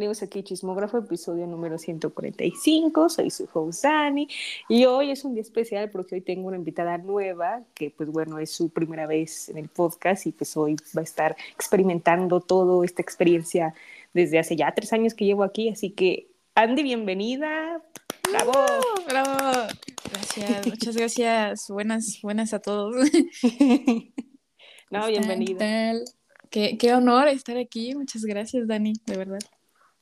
bienvenidos aquí Chismógrafo, episodio número 145. Soy su host Dani y hoy es un día especial porque hoy tengo una invitada nueva que, pues bueno, es su primera vez en el podcast y pues hoy va a estar experimentando toda esta experiencia desde hace ya tres años que llevo aquí. Así que, Andy, bienvenida. ¡Bravo! ¡Bravo! Gracias, muchas gracias. Buenas, buenas a todos. no, bienvenida. Qué, qué honor estar aquí. Muchas gracias, Dani, de verdad.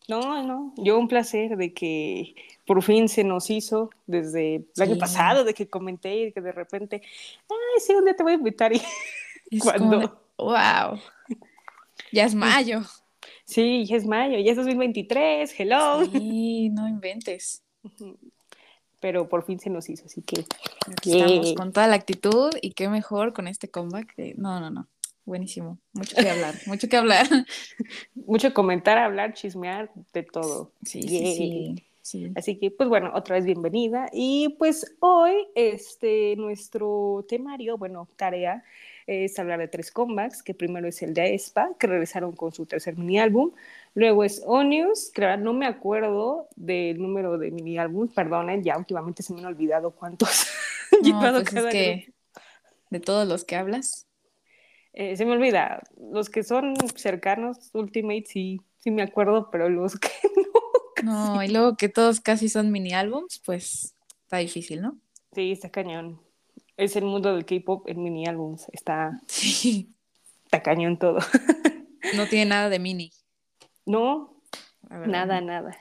No, no, yo un placer de que por fin se nos hizo desde el año pasado, de que comenté y que de repente, ay, sí, un día te voy a invitar y cuando... wow, ya es mayo. Sí, ya es mayo, ya es 2023, hello. Sí, no inventes. Pero por fin se nos hizo, así que... estamos con toda la actitud y qué mejor con este comeback. No, no, no. Buenísimo, mucho que hablar, mucho que hablar. mucho comentar, hablar, chismear, de todo. Sí, sí, sí, Así que, pues bueno, otra vez bienvenida. Y pues hoy, este, nuestro temario, bueno, tarea, es hablar de tres comebacks, que primero es el de Aespa, que regresaron con su tercer mini álbum. Luego es Onius, que no me acuerdo del número de mini álbum, perdonen, ya últimamente se me han olvidado cuántos. No, pues es que de todos los que hablas. Eh, se me olvida, los que son cercanos, Ultimate sí, sí me acuerdo, pero los que no. No, y luego que todos casi son mini álbums, pues está difícil, ¿no? Sí, está cañón. Es el mundo del K-pop en mini álbums, está. Sí. Está cañón todo. No tiene nada de mini. No, nada, nada.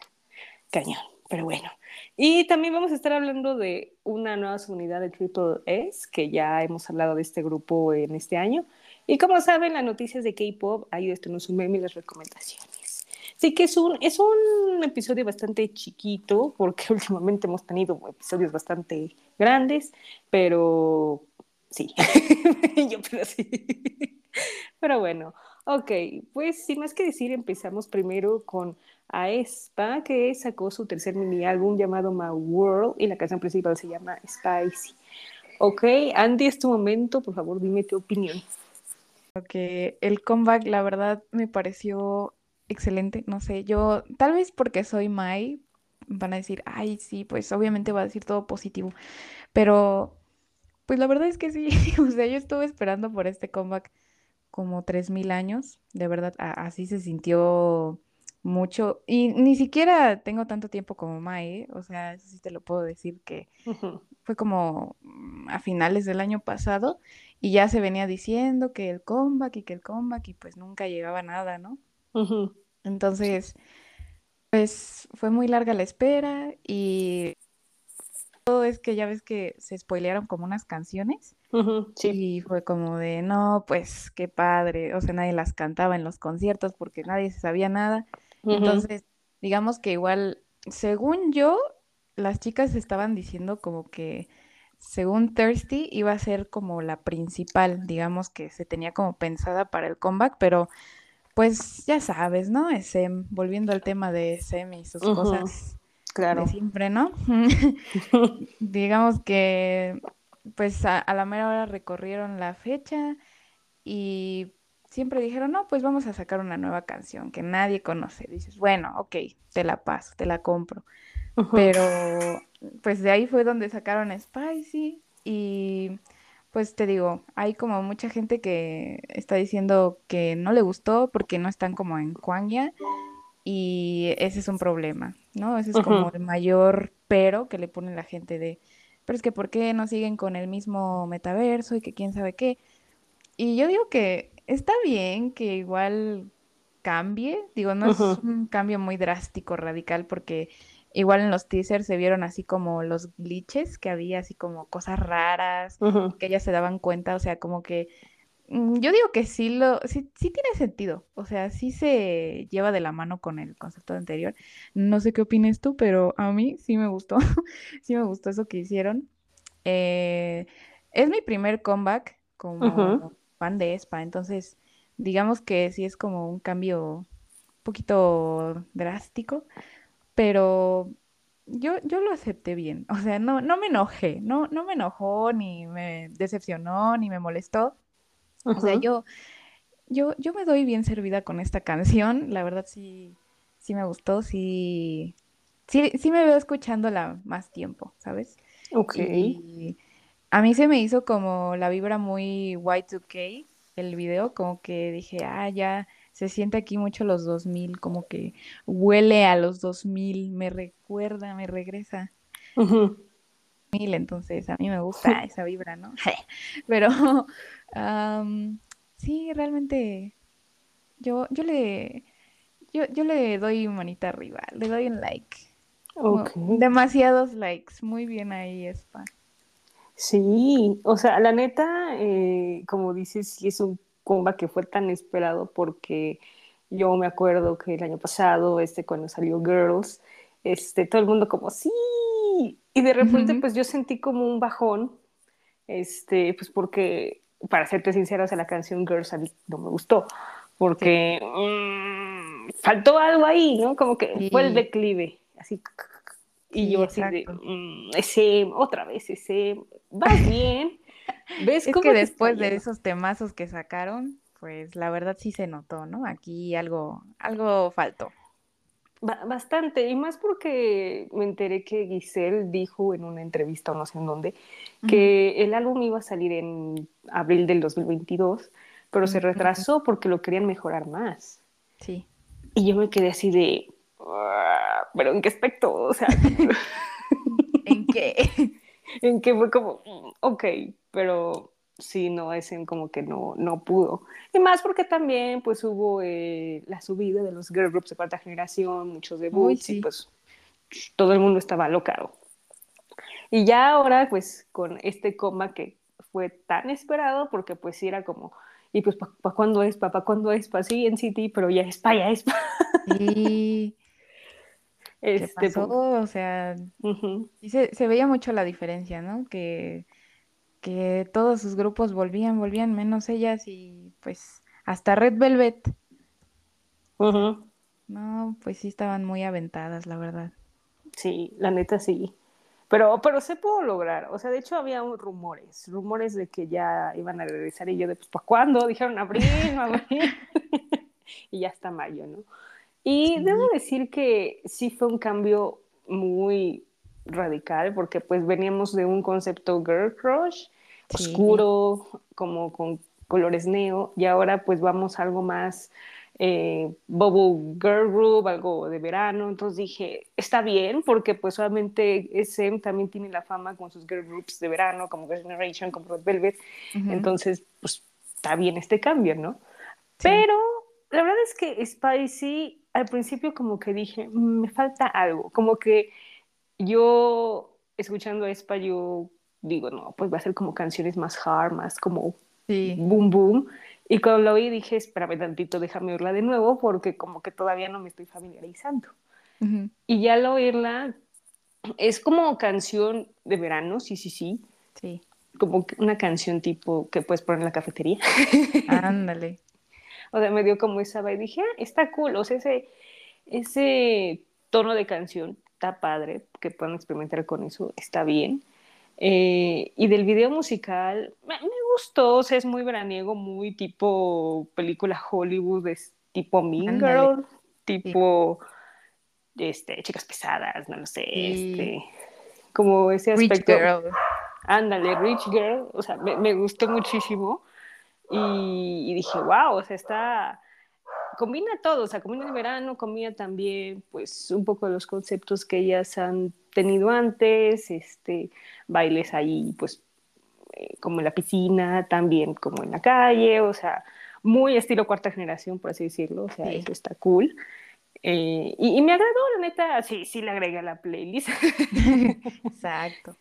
Cañón, pero bueno. Y también vamos a estar hablando de una nueva unidad de Triple S, que ya hemos hablado de este grupo en este año. Y como saben, las noticias de K-pop, ahí un meme y las recomendaciones. Así que es un, es un episodio bastante chiquito, porque últimamente hemos tenido episodios bastante grandes, pero sí, yo creo así. Pero bueno, ok, pues sin más que decir, empezamos primero con Aespa, que sacó su tercer mini álbum llamado My World y la canción principal se llama Spicy. Ok, Andy, es tu momento, por favor, dime tu opinión que el comeback, la verdad, me pareció excelente. No sé, yo, tal vez porque soy Mai, van a decir, ay, sí, pues obviamente va a decir todo positivo. Pero, pues la verdad es que sí, o sea, yo estuve esperando por este comeback como 3.000 años. De verdad, así se sintió mucho. Y ni siquiera tengo tanto tiempo como Mai, ¿eh? o sea, eso sí te lo puedo decir que fue como mm, a finales del año pasado y ya se venía diciendo que el comeback y que el comeback y pues nunca llegaba nada, ¿no? Entonces, pues fue muy larga la espera y todo es que ya ves que se spoilearon como unas canciones sí. y fue como de, no, pues qué padre, o sea, nadie las cantaba en los conciertos porque nadie se sabía nada. Entonces, digamos que igual, según yo, las chicas estaban diciendo como que según Thirsty, iba a ser como la principal, digamos que se tenía como pensada para el comeback, pero pues ya sabes, ¿no? SM, volviendo al tema de SM y sus cosas claro. de siempre, ¿no? digamos que pues a, la mera hora recorrieron la fecha y siempre dijeron, no, pues vamos a sacar una nueva canción que nadie conoce. Dices, bueno, ok, te la paso, te la compro. Pero pues de ahí fue donde sacaron Spicy y pues te digo, hay como mucha gente que está diciendo que no le gustó porque no están como en Kwangya y ese es un problema, ¿no? Ese es como el mayor pero que le pone la gente de, pero es que ¿por qué no siguen con el mismo metaverso y que quién sabe qué? Y yo digo que está bien que igual cambie, digo, no es un cambio muy drástico, radical, porque Igual en los teasers se vieron así como los glitches, que había así como cosas raras, que ellas se daban cuenta, o sea, como que mm, yo digo que sí lo, sí, sí tiene sentido, o sea, sí se lleva de la mano con el concepto anterior. No sé qué opinas tú, pero a mí sí me gustó, sí me gustó eso que hicieron. Eh, es mi primer comeback como fan de Espa, entonces digamos que sí es como un cambio un poquito drástico, pero yo, yo lo acepté bien, o sea, no, no me enojé, no, no me enojó, ni me decepcionó, ni me molestó. O sea, yo, yo, yo me doy bien servida con esta canción, la verdad sí, sí me gustó, sí, sí, sí me veo escuchándola más tiempo, ¿sabes? Ok. Y a mí se me hizo como la vibra muy Y2K, el video, como que dije, ah, ya se siente aquí mucho los 2000, como que huele a los 2000, me recuerda, me regresa. Mil, entonces a mí me gusta esa vibra, ¿no? Pero am, sí, realmente yo, yo le, yo, yo le doy manita arriba, le doy un like. Como demasiados likes, muy bien ahí, Spa. Sí, o sea, la neta, eh, como dices, sí es un comba que fue tan esperado porque yo me acuerdo que el año pasado, este, cuando salió Girls, este, todo el mundo como, sí, y de repente Ujú, pues yo sentí como un bajón, este, pues porque, para serte sincera, o sea, la canción Girls a mí no me gustó, Sí, porque mm, faltó algo ahí, ¿no? Como que fue el sí, declive, así, y sí, yo así de, exacto. mm, ese, otra vez ese, vas bien, ves Es que cómo está después de esos temazos que sacaron, pues la verdad sí se notó, ¿no? Aquí algo, algo faltó. Ba- Bastante, y más porque me enteré que Giselle dijo en una entrevista o no sé en dónde que el álbum iba a salir en abril del 2022, pero se ujú, retrasó porque lo querían mejorar más. Sí. Y yo me quedé así de, "Ah, ¿pero en qué aspecto? O sea, ¿En qué? en que fue como, "Mm, ok, pero sí, no, es en como que no, no pudo. Y más porque también pues hubo eh, la subida de los girl groups de cuarta generación, muchos debuts y sí. pues todo el mundo estaba locado. Y ya ahora, pues, con este coma que fue tan esperado, porque pues era como, y pues, ¿para pa cuándo es? ¿Para pa cuándo es? Para sí, en City, pero ya es para, ya es pa. Sí. ¿Qué Este, pasó? pues, O sea, uh -huh. se, se veía mucho la diferencia, ¿no? Que, que todos sus grupos volvían, volvían, menos ellas y pues hasta Red Velvet. Uh -huh. no, pues sí estaban muy aventadas, la verdad. Sí, la neta sí. Pero, pero se pudo lograr. O sea, de hecho había un rumores, rumores de que ya iban a regresar y yo de, pues, ¿para cuándo? Dijeron abril, abril. y ya está mayo, ¿no? Y debo decir que sí fue un cambio muy radical, porque pues veníamos de un concepto girl crush, sí, oscuro, como con colores neo, y ahora pues vamos a algo más eh, bubble girl group, algo de verano, entonces dije, está bien, porque pues solamente SM también tiene la fama con sus girl groups de verano, como Girl Generation, como Red Velvet, entonces pues está bien este cambio, ¿no? sí, Pero la verdad es que Spicy, al principio como que dije, "Mm, me falta algo, como que yo escuchando a Spa, yo digo, no, pues va a ser como canciones más hard, más como sí, boom boom. Y cuando lo oí dije, espérame tantito, déjame oírla de nuevo porque como que todavía no me estoy familiarizando. Y ya al oírla, es como canción de verano, sí, sí, sí, sí, como una canción tipo que puedes poner en la cafetería. ándale, O sea, me dio como esa vibe. Dije, ah, está cool. O sea, ese, ese tono de canción está padre, que puedan experimentar con eso, está bien. Eh, y del video musical, me, me, gustó, o sea, es muy veraniego, muy tipo película Hollywood, es tipo Mean Girl, sí, tipo este, chicas pesadas, no lo sé, sí, este, como ese Rich aspecto, Girl, ándale, Rich Girl, o sea, me, me gustó muchísimo y, y dije, wow, o sea, está, combina todo, o sea, combina el verano, combina también, pues, un poco los conceptos que ellas han tenido antes, este, bailes ahí, pues, eh, como en la piscina, también como en la calle, o sea, muy estilo cuarta generación, por así decirlo, o sea, sí, eso está cool. Eh, y, y, me agradó, la neta, sí, sí le agregué a la playlist. exacto,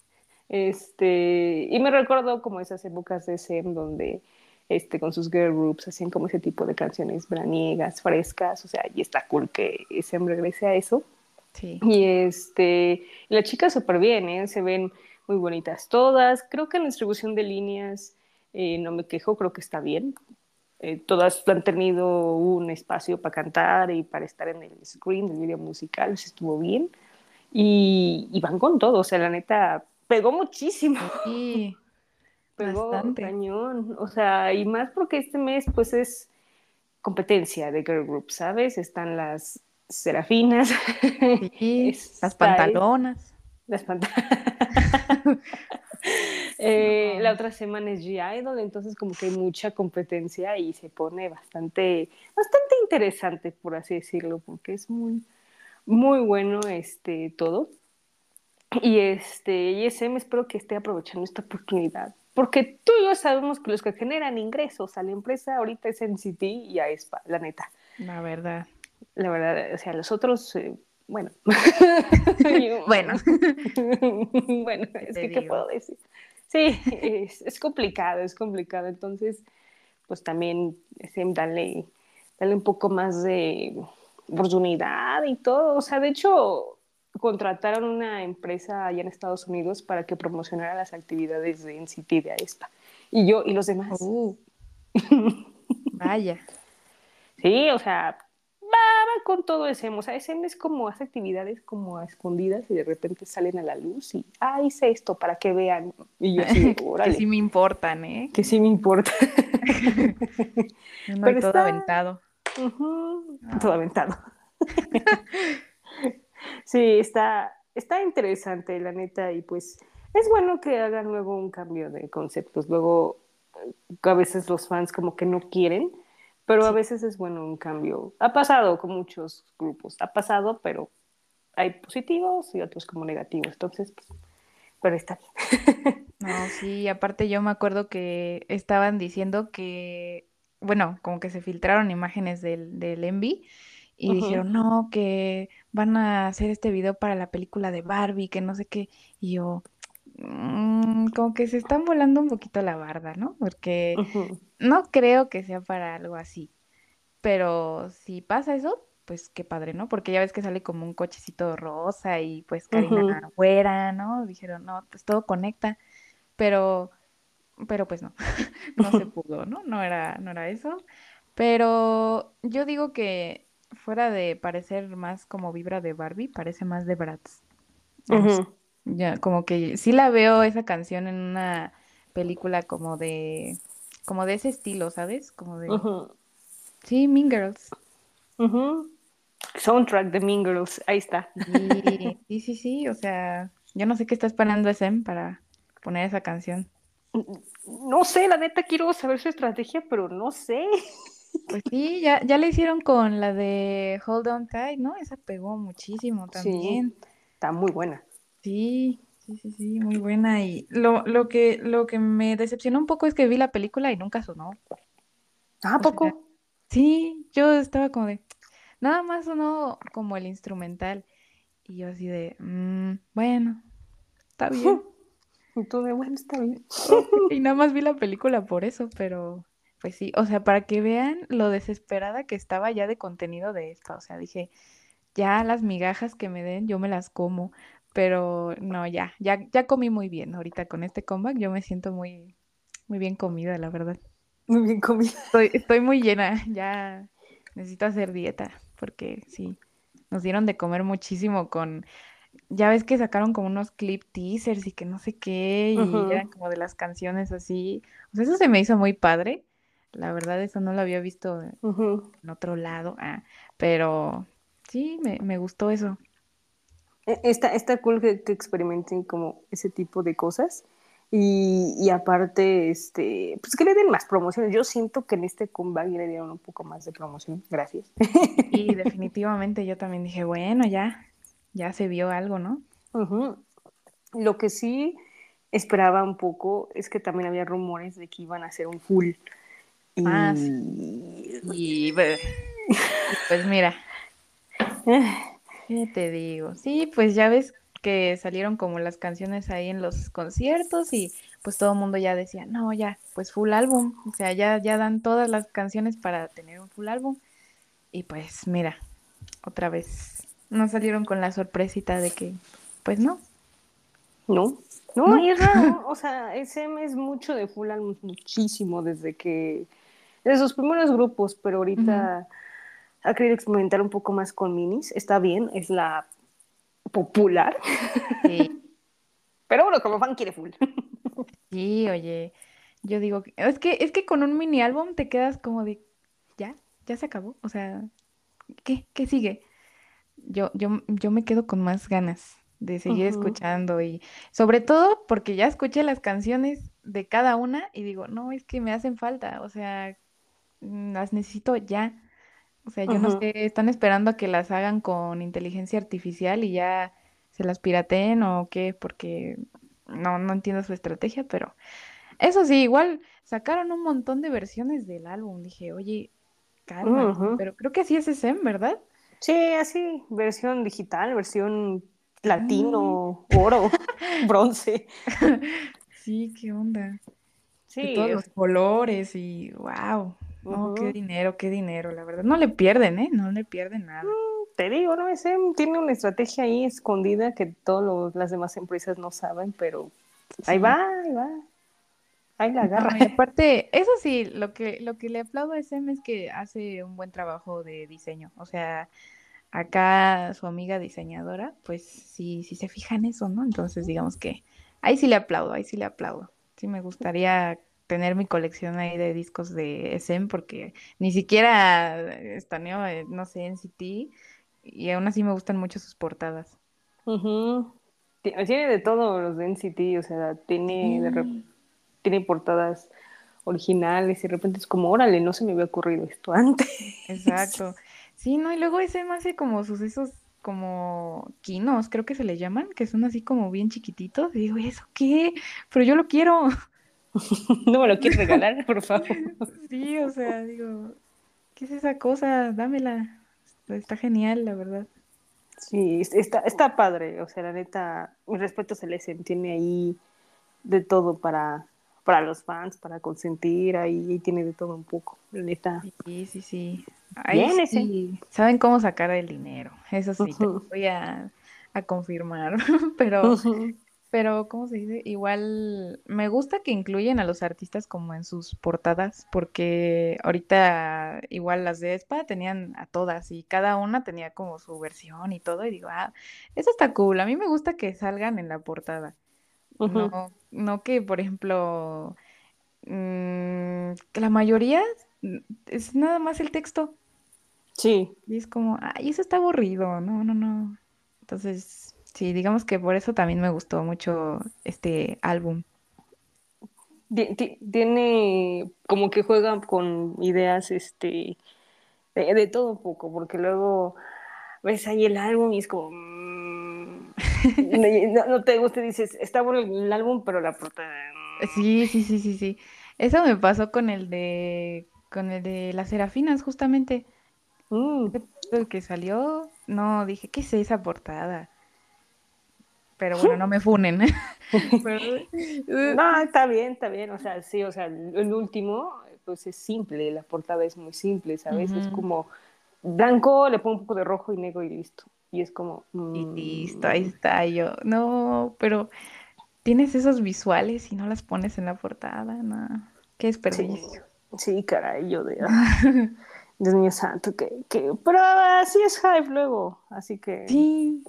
este, y me recordó como esas épocas de SEM donde este, con sus girl groups hacían como ese tipo de canciones braniegas, frescas, o sea, y está cool que SEM regrese a eso. sí, Y este, las chicas súper bien, ¿eh? se ven muy bonitas todas. Creo que en la distribución de líneas eh, no me quejo, creo que está bien. Eh, todas han tenido un espacio para cantar y para estar en el screen del video musical, eso estuvo bien. Y, y van con todo, o sea, la neta, pegó muchísimo, sí, pegó bastante, cañón, o sea, y más porque este mes pues es competencia de girl group, ¿sabes? Están las Serafinas. Sí, las pantalonas. Las pantalonas. Eh, la otra semana es G-Idol, entonces como que hay mucha competencia y se pone bastante, bastante interesante, por así decirlo, porque es muy, muy bueno este, todo. Y este, ISM espero que esté aprovechando esta oportunidad, porque tú y yo sabemos que los que generan ingresos a la empresa ahorita es NCT y AESPA, la neta. La verdad. La verdad, o sea, los otros, eh, bueno. bueno. bueno, es que, ¿qué puedo decir? Sí, es, complicado, es complicado. Entonces, pues también dale, dale un poco más de oportunidad y todo. O sea, de hecho, contrataron una empresa allá en Estados Unidos para que promocionara las actividades de NCT de AESPA. Y yo y los demás. Uh. vaya. Sí, o sea, va, con todo SM. O sea, SM es como hace actividades como a escondidas y de repente salen a la luz y, ah, hice esto para que vean. Y yo así, que sí me importan, ¿eh? Que sí me importa. no, todo aventado. Ah. Todo aventado. Sí, está, está interesante, la neta, y pues es bueno que hagan luego un cambio de conceptos. Luego, a veces los fans como que no quieren, pero a veces es bueno un cambio. Ha pasado con muchos grupos, ha pasado, pero hay positivos y otros como negativos. Entonces, pues, pero está bien. No, sí, aparte yo me acuerdo que estaban diciendo que, bueno, como que se filtraron imágenes del, del Envy y dijeron, no, que van a hacer este video para la película de Barbie, que no sé qué. Y yo, mm, como que se están volando un poquito la barda, ¿no? Porque no creo que sea para algo así. Pero si pasa eso, pues qué padre, ¿no? Porque ya ves que sale como un cochecito rosa y pues Karina uh ¿no? Dijeron, no, pues todo conecta. Pero, pero pues no, no se pudo, ¿no? No era, no era eso. Pero yo digo que fuera de parecer más como vibra de Barbie, parece más de Bratz. Ya, como que sí la veo esa canción en una película como de, como de ese estilo, ¿sabes? Como de... Sí, Mean Girls. Soundtrack de Mean Girls, ahí está. Sí, sí, sí, o sea, yo no sé qué está esperando SM para poner esa canción. No sé, la neta quiero saber su estrategia, pero no sé. Pues sí, ya, ya le hicieron con la de Hold On Tight, ¿no? Esa pegó muchísimo también. está muy buena. Sí, sí, sí, sí, muy buena. Y lo, lo, que, lo que me decepcionó un poco es que vi la película y nunca sonó. Ah, poco? sí, yo estaba como de, nada más sonó como el instrumental. Y yo así de, mm, bueno, está bien. Y tú de, bueno, está bien. y nada más vi la película por eso, pero pues sí, o sea, para que vean lo desesperada que estaba ya de contenido de esta. O sea, dije, ya las migajas que me den, yo me las como. Pero no, ya, ya, ya comí muy bien. Ahorita con este comeback yo me siento muy, muy bien comida, la verdad. Muy bien comida. Estoy, estoy muy llena, ya necesito hacer dieta, porque sí, nos dieron de comer muchísimo con, ya ves que sacaron como unos clip teasers y que no sé qué, y eran como de las canciones así. O sea, eso se me hizo muy padre. La verdad, eso no lo había visto en otro lado, ah, pero sí, me, me gustó eso. Está, está cool que, experimenten como ese tipo de cosas. Y, aparte, este, pues que le den más promociones. Yo siento que en este comeback le dieron un poco más de promoción. Gracias. Y definitivamente yo también dije, bueno, ya, ya se vio algo, ¿no? Lo que sí esperaba un poco es que también había rumores de que iban a hacer un full. Ah, y pues mira. ¿Qué te digo? Sí, pues ya ves que salieron como las canciones ahí en los conciertos y pues todo el mundo ya decía, no, ya, pues full álbum, o sea, ya, ya dan todas las canciones para tener un full álbum. Y pues mira, otra vez, no salieron con la sorpresita de que, pues no. No, no, y es raro, o sea, SM es mucho de full álbum, muchísimo desde que, desde sus primeros grupos, pero ahorita ha querido experimentar un poco más con minis. Está bien, es la popular. Sí. Pero bueno, como fan quiere full. Sí, oye, yo digo, es que es que con un mini álbum te quedas como de ya, ya se acabó, o sea, ¿qué? ¿Qué sigue? yo, yo, yo me quedo con más ganas de seguir escuchando y sobre todo porque ya escuché las canciones de cada una y digo, no, es que me hacen falta, o sea, las necesito ya. O sea, yo no sé, están esperando a que las hagan con inteligencia artificial y ya se las pirateen o qué, porque no, no entiendo su estrategia, pero eso sí, igual sacaron un montón de versiones del álbum. Dije, oye, calma, pero creo que así es SM, ¿verdad? Sí, así, versión digital, versión latino, ah. oro, bronce. Sí, qué onda. Sí. todos los colores y wow. No, qué dinero, qué dinero, la verdad. No le pierden, ¿eh? No le pierden nada. Mm, te digo, ¿no? Ese tiene una estrategia ahí escondida que todas las demás empresas no saben, pero ahí va, ahí va. Ahí la agarra. aparte, eso sí, lo que, lo que le aplaudo a SM es que hace un buen trabajo de diseño. O sea, acá su amiga diseñadora, pues sí, sí se fija en eso, ¿no? Entonces, digamos que ahí sí le aplaudo, ahí sí le aplaudo. Sí me gustaría tener mi colección ahí de discos de SM porque ni siquiera estaneo, eh, no sé, en City y aún así me gustan mucho sus portadas. Tiene de todo los de NCT, o sea, tiene, tiene portadas originales y de repente es como, órale, no se me había ocurrido esto antes. Exacto. Sí, no, y luego ese más hace como sucesos como quinos, creo que se le llaman, que son así como bien chiquititos. Y digo, ¿eso qué? Pero yo lo quiero. no me lo quieres regalar, por favor. Sí, o sea, digo, ¿qué es esa cosa? Dámela. Está genial, la verdad. Sí, está, está padre. O sea, la neta, mi respeto se le tiene ahí de todo para, para los fans, para consentir, ahí, tiene de todo un poco, la neta. Sí, sí, sí. Ahí sí. Saben cómo sacar el dinero, eso sí, te voy a, a confirmar, pero pero, ¿cómo se dice? Igual me gusta que incluyen a los artistas como en sus portadas, porque ahorita igual las de Espa tenían a todas y cada una tenía como su versión y todo, y digo, ah, eso está cool, a mí me gusta que salgan en la portada. No, no que, por ejemplo, mm, que la mayoría es nada más el texto. Sí. Y es como, ay, eso está aburrido, no, no, no. Entonces, Sí, digamos que por eso también me gustó mucho este álbum. Tiene como que juega con ideas este de, todo un poco, porque luego ves ahí el álbum y es como mm, no, te gusta, dices, está bueno el álbum, pero la portada. Mm". Sí, sí, sí, sí, sí. Eso me pasó con el de con el de las Serafinas, justamente. Mm. El que salió, no, dije, ¿qué es esa portada? Pero bueno, no me funen. no, está bien, está bien, o sea, sí, o sea, el último, pues es simple, la portada es muy simple, ¿sabes? Es como blanco, le pongo un poco de rojo y negro y listo. Y es como... Y mm, listo, ahí está yo. No, pero tienes esos visuales y no las pones en la portada, no. Qué desperdicio. Sí, caray, yo de... Dios mío santo, que, que... Pero así es hype luego, así que... Sí,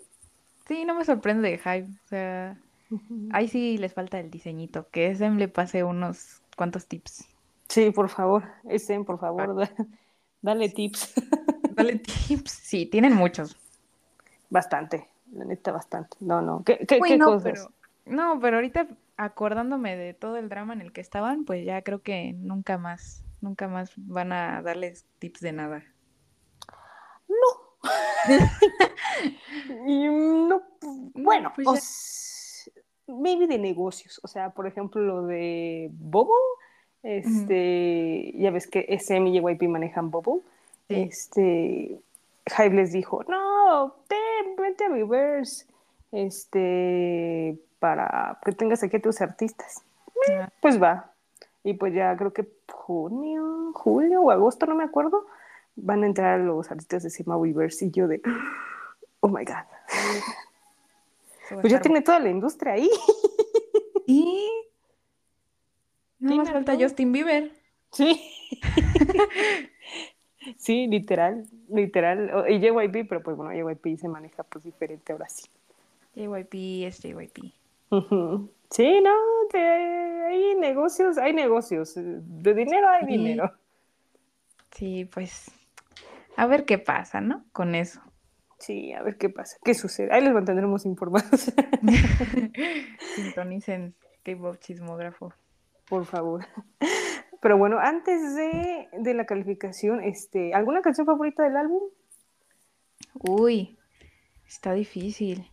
Sí, no me sorprende de Hype. O sea, ahí sí les falta el diseñito. Que Sem le pase unos cuantos tips. Sí, por favor. Sem, por favor, dale tips. Dale tips. Sí, tienen muchos. Bastante, la neta, bastante. No, no. ¿Qué, qué, cosas? Pero, no, pero ahorita acordándome de todo el drama en el que estaban, pues ya creo que nunca más, nunca más van a darles tips de nada. No, no, bueno, pues maybe de negocios. O sea, por ejemplo, lo de Bobo, este, ya ves que SM y JYP manejan Bobo. Este, Hype les dijo, no, ten, vente a Reverse, este, para que tengas aquí a tus artistas. Pues va. Y pues ya creo que junio, julio o agosto, no me acuerdo, van a entrar los artistas de Sima Weavers y yo de, oh my god. Pues ya tiene toda la industria ahí. Y no más falta Justin Bieber. Sí. sí, literal, literal. Y JYP, pero pues bueno, JYP se maneja pues diferente ahora sí. JYP es JYP. Sí, no, hay negocios, hay negocios. De dinero hay dinero. Sí, pues a ver qué pasa, ¿no? Con eso. Sí, a ver qué pasa, qué sucede. Ahí les mantendremos informados. Sintonicen K-Pop Chismógrafo. Por favor. Pero bueno, antes de, de, la calificación, este, ¿alguna canción favorita del álbum? Uy, está difícil.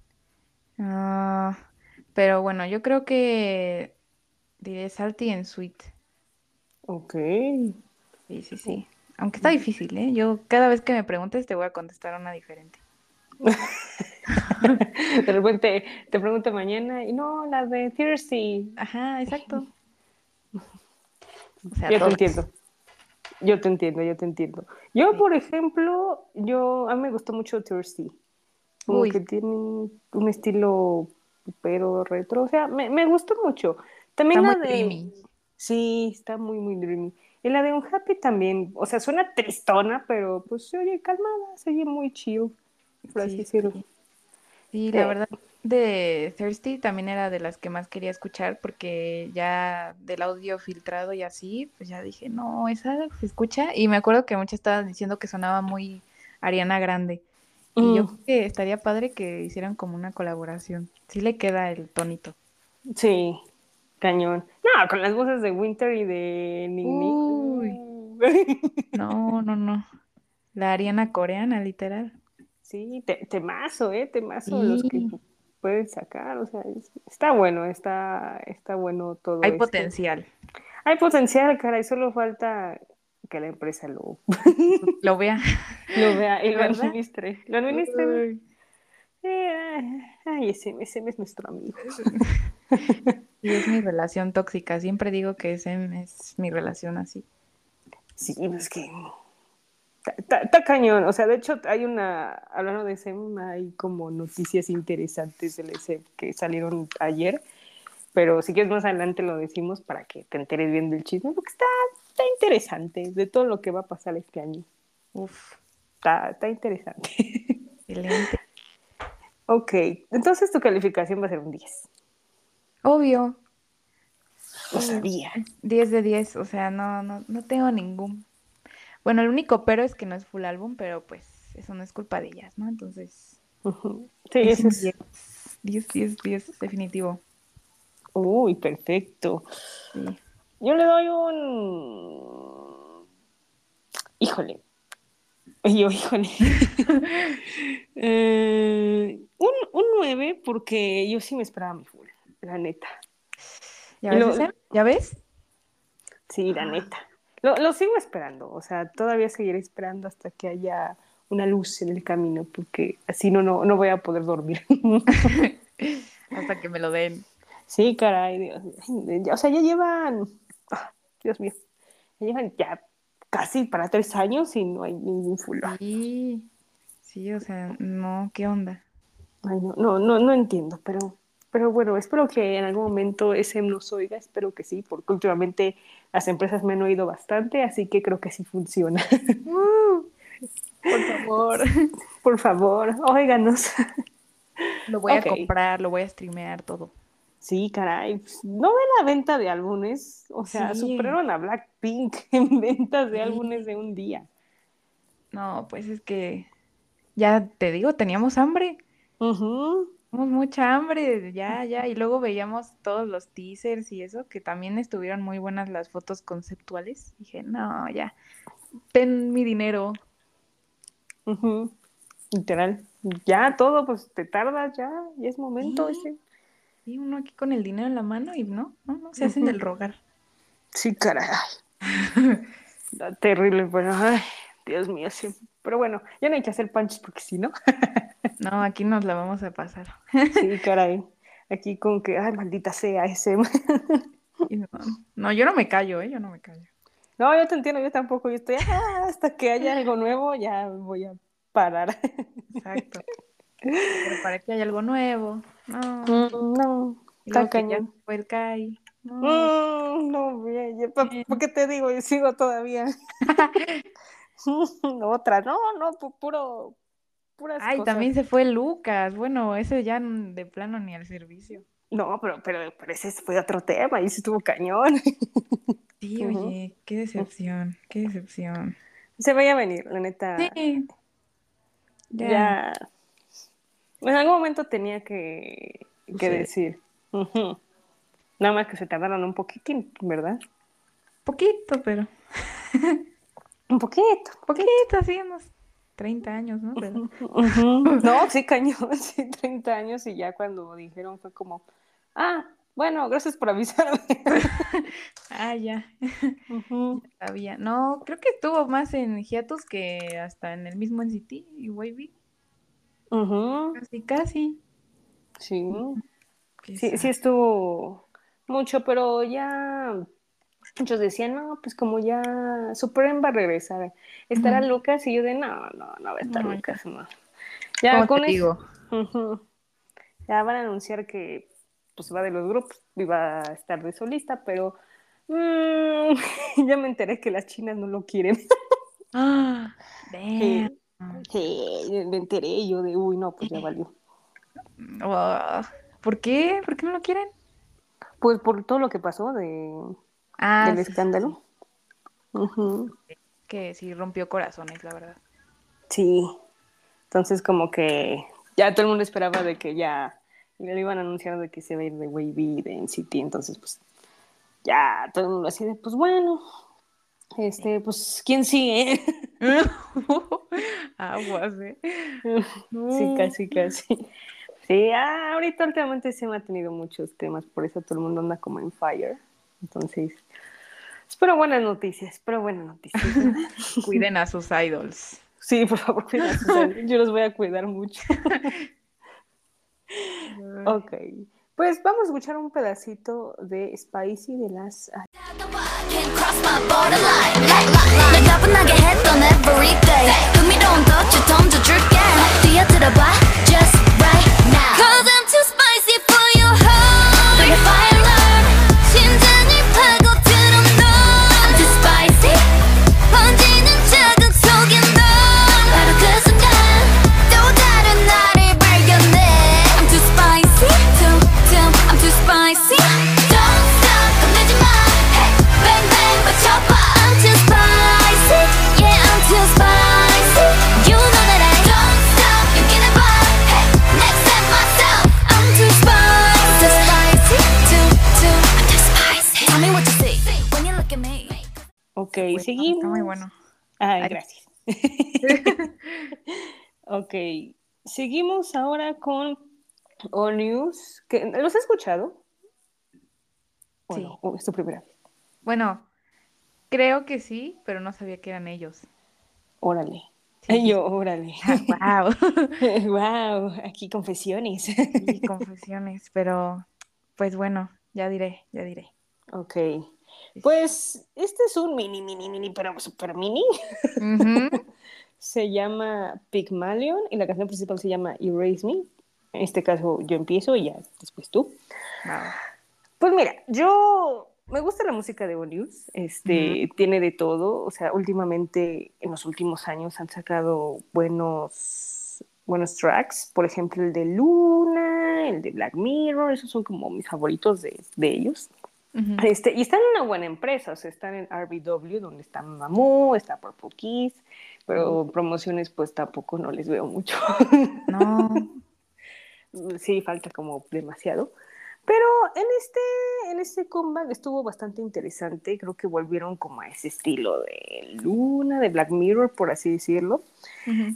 Ah, pero bueno, yo creo que diré Salty en Sweet. Ok. Sí, sí, sí. Aunque está difícil, ¿eh? Yo cada vez que me preguntes te voy a contestar una diferente. de repente te pregunto mañana y no, la de Thirsty. Ajá, exacto. O sea, yo te entiendo. Yo te entiendo, yo te entiendo. Yo, por ejemplo, yo a mí me gustó mucho Thirsty. Como que tiene un estilo pero retro, o sea, me, me gustó mucho. También está la muy de dreamy. Sí, está muy muy dreamy. Y la de Un Happy también, o sea, suena tristona, pero pues se oye calmada, se oye muy chill, por así Sí, decirlo. Sí, la Eh, verdad, de Thirsty también era de las que más quería escuchar porque ya del audio filtrado y así, pues ya dije, no, esa se escucha. Y me acuerdo que muchos estaban diciendo que sonaba muy Ariana Grande. Y yo Mm, creo que estaría padre que hicieran como una colaboración. Sí le queda el tonito. sí, cañón. No, con las voces de Winter y de Ning Ning. Uy. No, no, no. La Ariana coreana, literal. Sí, te, temazo, ¿eh? Temazo de los que Sí. pu- pueden sacar, o sea, es- está bueno, está, está bueno todo Hay esto. potencial. Hay potencial, cara, y solo falta que la empresa lo, Lo vea. lo vea y lo ¿Verdad? administre. Lo administre. Uy. Ay, ese, ese es nuestro amigo. Y es mi relación tóxica. Siempre digo que ese es mi relación así. Sí, es que está cañón. O sea, de hecho, hay una, hablando de SEM, hay como noticias interesantes del SEM que salieron ayer. Pero si quieres más adelante lo decimos para que te enteres bien del chisme, porque está, está interesante de todo lo que va a pasar este año. Uf, Está, está interesante. excelente. Ok, entonces tu calificación va a ser un 10. Obvio, Lo sabía. 10 de 10. O sea, no, no, no tengo ningún. Bueno, el único pero es que no es full álbum, pero pues eso no es culpa de ellas, ¿no? Entonces, Ujú. Sí, es ese un es. 10, 10, 10, 10, definitivo. Uy, perfecto. Sí. Yo le doy un. Híjole. Yo, híjole. Eh, un, un 9 porque yo sí me esperaba mi full, la neta. ¿Ya Y ves, lo-? ¿Ya ves? Sí, la neta. Lo, lo sigo esperando, o sea, todavía seguiré esperando hasta que haya una luz en el camino, porque así no, no, no voy a poder dormir. Hasta que me lo den. Sí, caray, Dios O sea, ya llevan, ah, Dios mío, ya llevan ya casi para tres años y no hay ningún full. Sí, sí, o sea, no, ¿qué onda? Ay, no, no, no, no entiendo, pero, pero bueno, espero que en algún momento ese nos oiga, espero que sí, porque últimamente las empresas me han oído bastante, así que creo que sí funciona. Uh, por favor. Por favor, óiganos. Lo voy a comprar, lo voy a streamear todo. Sí, caray, pues, no ven la venta de álbumes, o sea, Sí. superaron a Blackpink en ventas de Sí. álbumes de un día. No, pues es que ya te digo, teníamos hambre. Teníamos mucha hambre, ya, ya. Y luego veíamos todos los teasers y eso, que también estuvieron muy buenas las fotos conceptuales. Dije, no, ya. Ten mi dinero. Literal. Ya todo, pues te tardas, ya, ya es momento Sí. ese. Y uno aquí con el dinero en la mano y no, no, no, se hacen del rogar. Sí, caray. Está terrible, pero ay, Dios mío, sí. Pero bueno, ya no hay que hacer punches porque si no. No, aquí nos la vamos a pasar. Sí, caray. Aquí con que, ay, maldita sea ese. No, yo no me callo, ¿eh? Yo no me callo. No, yo te entiendo, yo tampoco. Yo estoy, ah, hasta que haya algo nuevo, ya voy a parar. Exacto. Pero para que haya algo nuevo. No. Mm, No, está cañón. se fue el Kai. No. Mm, No, ¿pa- ¿por qué te digo? Yo sigo todavía. Otra, no, no, pu- puro, puras Ay, cosas. también se fue Lucas. Bueno, ese ya de plano ni al servicio. No, pero, pero, pero ese fue otro tema y ese estuvo cañón. Sí, oye, qué decepción, qué decepción. Se vaya a venir, la neta. Sí. Ya. Ya, En algún momento tenía que, que decir. Nada más que se tardaron un poquitín, ¿verdad? Poquito, pero. un poquito. Poquito, así unos 30 años, ¿no? no, sí, cañón, sí, 30 años y ya cuando dijeron fue como, ah, bueno, gracias por avisarme. ah, ya. Sabía. No, creo que estuvo más en hiatus que hasta en el mismo NCT y Wavy. Casi, casi. Sí. Sí, sí estuvo mucho, pero ya muchos decían, no, pues como ya Superen va a regresar, estará Lucas y yo de, no, no, no va a estar Lucas, no. Ya con eso, ya van a anunciar que pues va de los grupos y va a estar de solista, pero mm, ya me enteré que las chinas no lo quieren. ah, sí, me enteré yo de, uy, no, pues ya valió. ¿Por qué? ¿Por qué no lo quieren? Pues por todo lo que pasó de ah, del escándalo. Que sí rompió corazones, la verdad. Sí. Entonces como que ya todo el mundo esperaba de que ya le iban a anunciar de que se va a ir de Wavy de NCT, entonces pues ya todo el mundo así de pues bueno, este, pues ¿quién sigue? Aguas, ¿eh? Sí, casi, casi. Sí, ah, ahorita últimamente se me ha tenido muchos temas, por eso todo el mundo anda como en fire. Entonces, espero buenas noticias, espero buenas noticias. cuiden a sus idols. Sí, por favor, cuiden a sus idols. Yo los voy a cuidar mucho. ok, pues vamos a escuchar un pedacito de Spicy de las... cross my borderline 날 가분하게 했던 every day. 흥미로운 덫을 던져줄게. 뛰어들어봐. Just Seguimos. Está muy bueno. Ay, gracias. ok, seguimos ahora con All News. ¿Los has escuchado? sí. ¿O es tu primera vez? Bueno, creo que sí, pero no sabía que eran ellos. Órale. Yo, órale. wow. wow, aquí confesiones. Sí, confesiones, pero pues bueno, ya diré, ya diré. Ok. Pues este es un mini, mini, mini, pero super mini. se llama Pygmalion y la canción principal se llama Erase Me. En este caso yo empiezo y ya después tú. Pues mira, yo me gusta la música de Bonius, este, tiene de todo, o sea, últimamente, en los últimos años han sacado buenos, buenos tracks, por ejemplo, el de Luna, el de Black Mirror, esos son como mis favoritos de, de ellos este, y están en una buena empresa, o sea, están en RBW, donde está Mamu, está Purple Kiss, pero promociones pues tampoco no les veo mucho. No. sí, falta como demasiado. Pero en este, en este comeback estuvo bastante interesante. Creo que volvieron como a ese estilo de Luna, de Black Mirror, por así decirlo.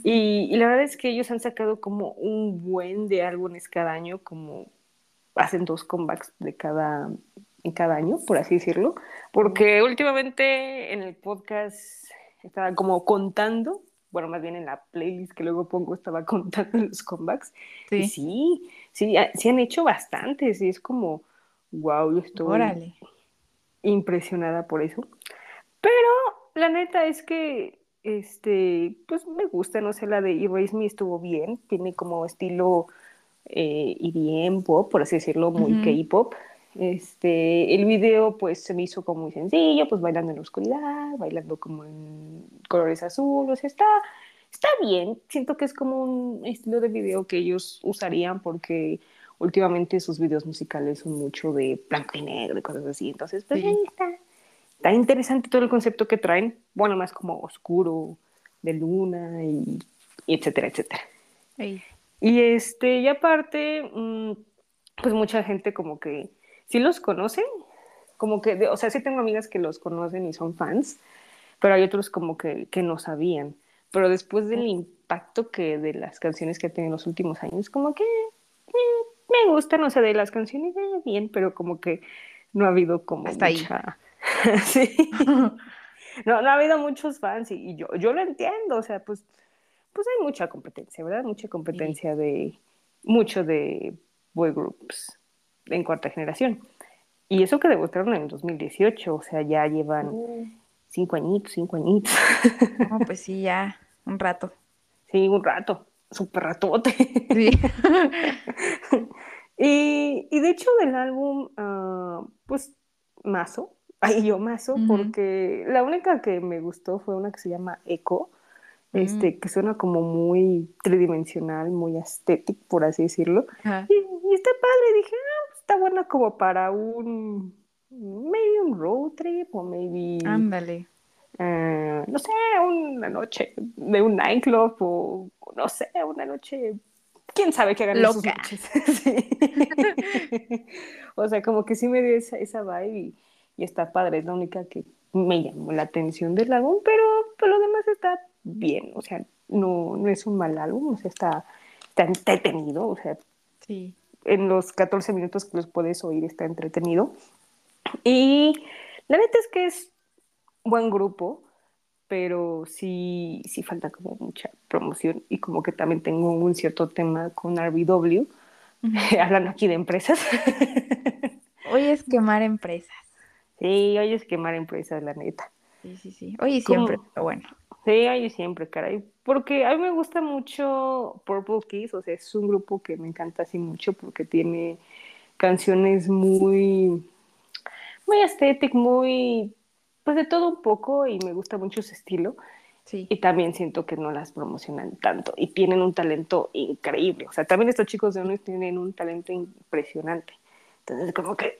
y, y, la verdad es que ellos han sacado como un buen de álbumes cada año, como hacen dos comebacks de cada, en cada año, por así decirlo, porque últimamente en el podcast estaba como contando, bueno, más bien en la playlist que luego pongo estaba contando los comebacks. Sí. sí, sí, sí han hecho bastantes y es como, wow, yo estoy impresionada por eso. Pero la neta es que, este, pues me gusta, no sé, la de Erase Me estuvo bien, tiene como estilo eh, EDM pop, por así decirlo, muy K-pop. Este, el video pues se me hizo como muy sencillo, pues bailando en la oscuridad, bailando como en colores azules, está, está bien, siento que es como un estilo de video que ellos usarían porque últimamente sus videos musicales son mucho de blanco y negro y cosas así, entonces pues ahí está, está interesante todo el concepto que traen, bueno, más como oscuro, de luna y, etcétera, etcétera. Y este, y aparte, mm, pues mucha gente como que sí los conoce, como que, o sea, sí tengo amigas que los conocen y son fans, pero hay otros como que, que no sabían. Pero después del impacto que de las canciones que ha tenido en los últimos años, como que eh, me gustan, o sea, de las canciones eh, bien, pero como que no ha habido como Hasta mucha... sí. no, no ha habido muchos fans y, y, yo, yo lo entiendo, o sea, pues, pues hay mucha competencia, ¿verdad? Mucha competencia sí. de mucho de boy groups en cuarta generación. Y eso que demostraron en el 2018, o sea, ya llevan uh. cinco añitos, cinco añitos. No, pues sí, ya, un rato. Sí, un rato, súper ratote. Sí. y, y, de hecho del álbum, uh, pues, Mazo, ay, yo Mazo, uh -huh. porque la única que me gustó fue una que se llama Echo, este, que suena como muy tridimensional, muy estético, por así decirlo. Y, y, está padre, dije, ah, está buena como para un, maybe un road trip o maybe... Ándale. Uh, no sé, una noche de un nightclub o no sé, una noche... ¿Quién sabe qué hagan Loca. Sus sí. o sea, como que sí me dio esa, esa vibe y, y está padre, es la única que me llamó la atención del álbum, pero, pero lo demás está bien, o sea, no, no es un mal álbum, o sea, está, está entretenido, o sea, sí. En los 14 minutos que los puedes oír está entretenido. Y la neta es que es buen grupo, pero sí, sí falta como mucha promoción y como que también tengo un cierto tema con RBW, hablando aquí de empresas. Hoy es quemar empresas. Sí, hoy es quemar empresas, la neta. Sí, sí, sí. Hoy siempre, pero bueno. Sí, ahí siempre, caray. Porque a mí me gusta mucho Purple Kiss, o sea, es un grupo que me encanta así mucho porque tiene canciones muy, muy estéticas, muy, pues de todo un poco y me gusta mucho su estilo. Sí. Y también siento que no las promocionan tanto y tienen un talento increíble. O sea, también estos chicos de UNES tienen un talento impresionante. Entonces, como que...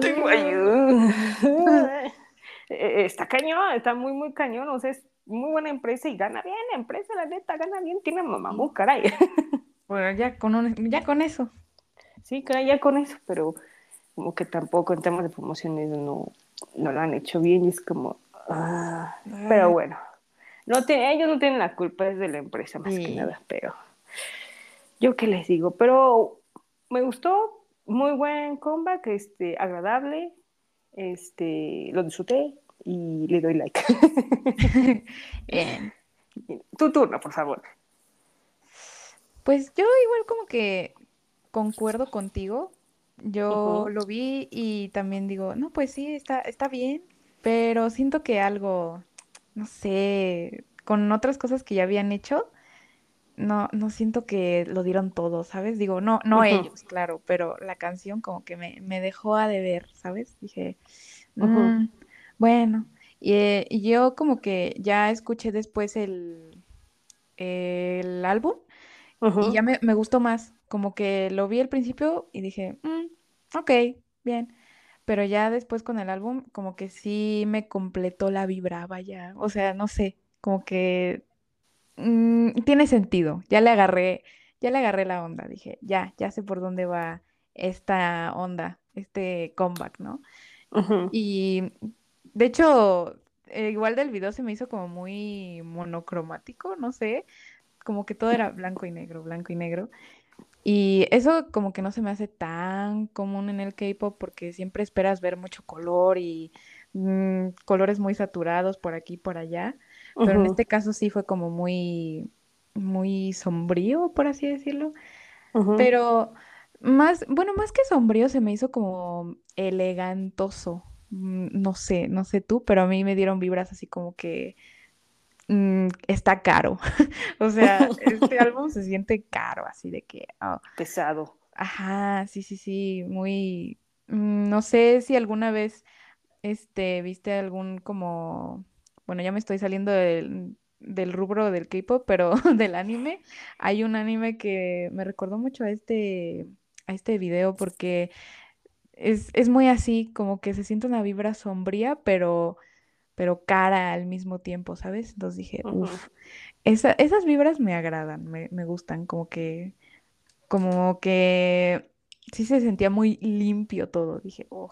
Tengo ayuda. está cañón, está muy, muy cañón. O sea, es muy buena empresa y gana bien la empresa, la neta, gana bien, tiene mamá, caray. Bueno, ya con, un, ya con eso. Sí, caray, ya con eso, pero como que tampoco en temas de promociones no, no lo han hecho bien y es como... Ah, pero bueno, no te, ellos no tienen la culpa, es de la empresa más sí. que nada, pero yo qué les digo, pero me gustó, muy buen comeback, este, agradable, este, lo disfruté, y le doy like. Bien. Tu turno, por favor. Pues yo igual como que concuerdo contigo. Yo uh -huh. lo vi y también digo, no, pues sí, está, está bien, pero siento que algo, no sé, con otras cosas que ya habían hecho, no, no siento que lo dieron todo, ¿sabes? Digo, no, no uh -huh. ellos, claro, pero la canción como que me, me dejó a deber, ¿sabes? Dije, uh -huh. Bueno, y, eh, yo como que ya escuché después el, el álbum uh -huh. y ya me, me, gustó más. Como que lo vi al principio y dije, mm, ok, bien. Pero ya después con el álbum, como que sí me completó la vibra, vaya. O sea, no sé, como que mm, tiene sentido. Ya le agarré, ya le agarré la onda. Dije, ya, ya sé por dónde va esta onda, este comeback, ¿no? Uh -huh. Y de hecho, eh, igual del video se me hizo como muy monocromático, no sé, como que todo era blanco y negro, blanco y negro. Y eso como que no se me hace tan común en el K-pop porque siempre esperas ver mucho color y mmm, colores muy saturados por aquí y por allá. Uh -huh. Pero en este caso sí fue como muy, muy sombrío, por así decirlo. Uh -huh. Pero más, bueno, más que sombrío se me hizo como elegantoso. Mm, no sé, no sé tú, pero a mí me dieron vibras así como que mmm, está caro. o sea, este álbum se siente caro, así de que... Oh. Pesado. Ajá, sí, sí, sí, muy... Mmm, no sé si alguna vez este, viste algún como... Bueno, ya me estoy saliendo del, del rubro del K-pop, pero del anime. Hay un anime que me recordó mucho a este, a este video porque es, es muy así, como que se siente una vibra sombría, pero, pero cara al mismo tiempo, ¿sabes? Entonces dije, uff, esas vibras me agradan, me, me gustan, como que, como que sí se sentía muy limpio todo. Dije, oh,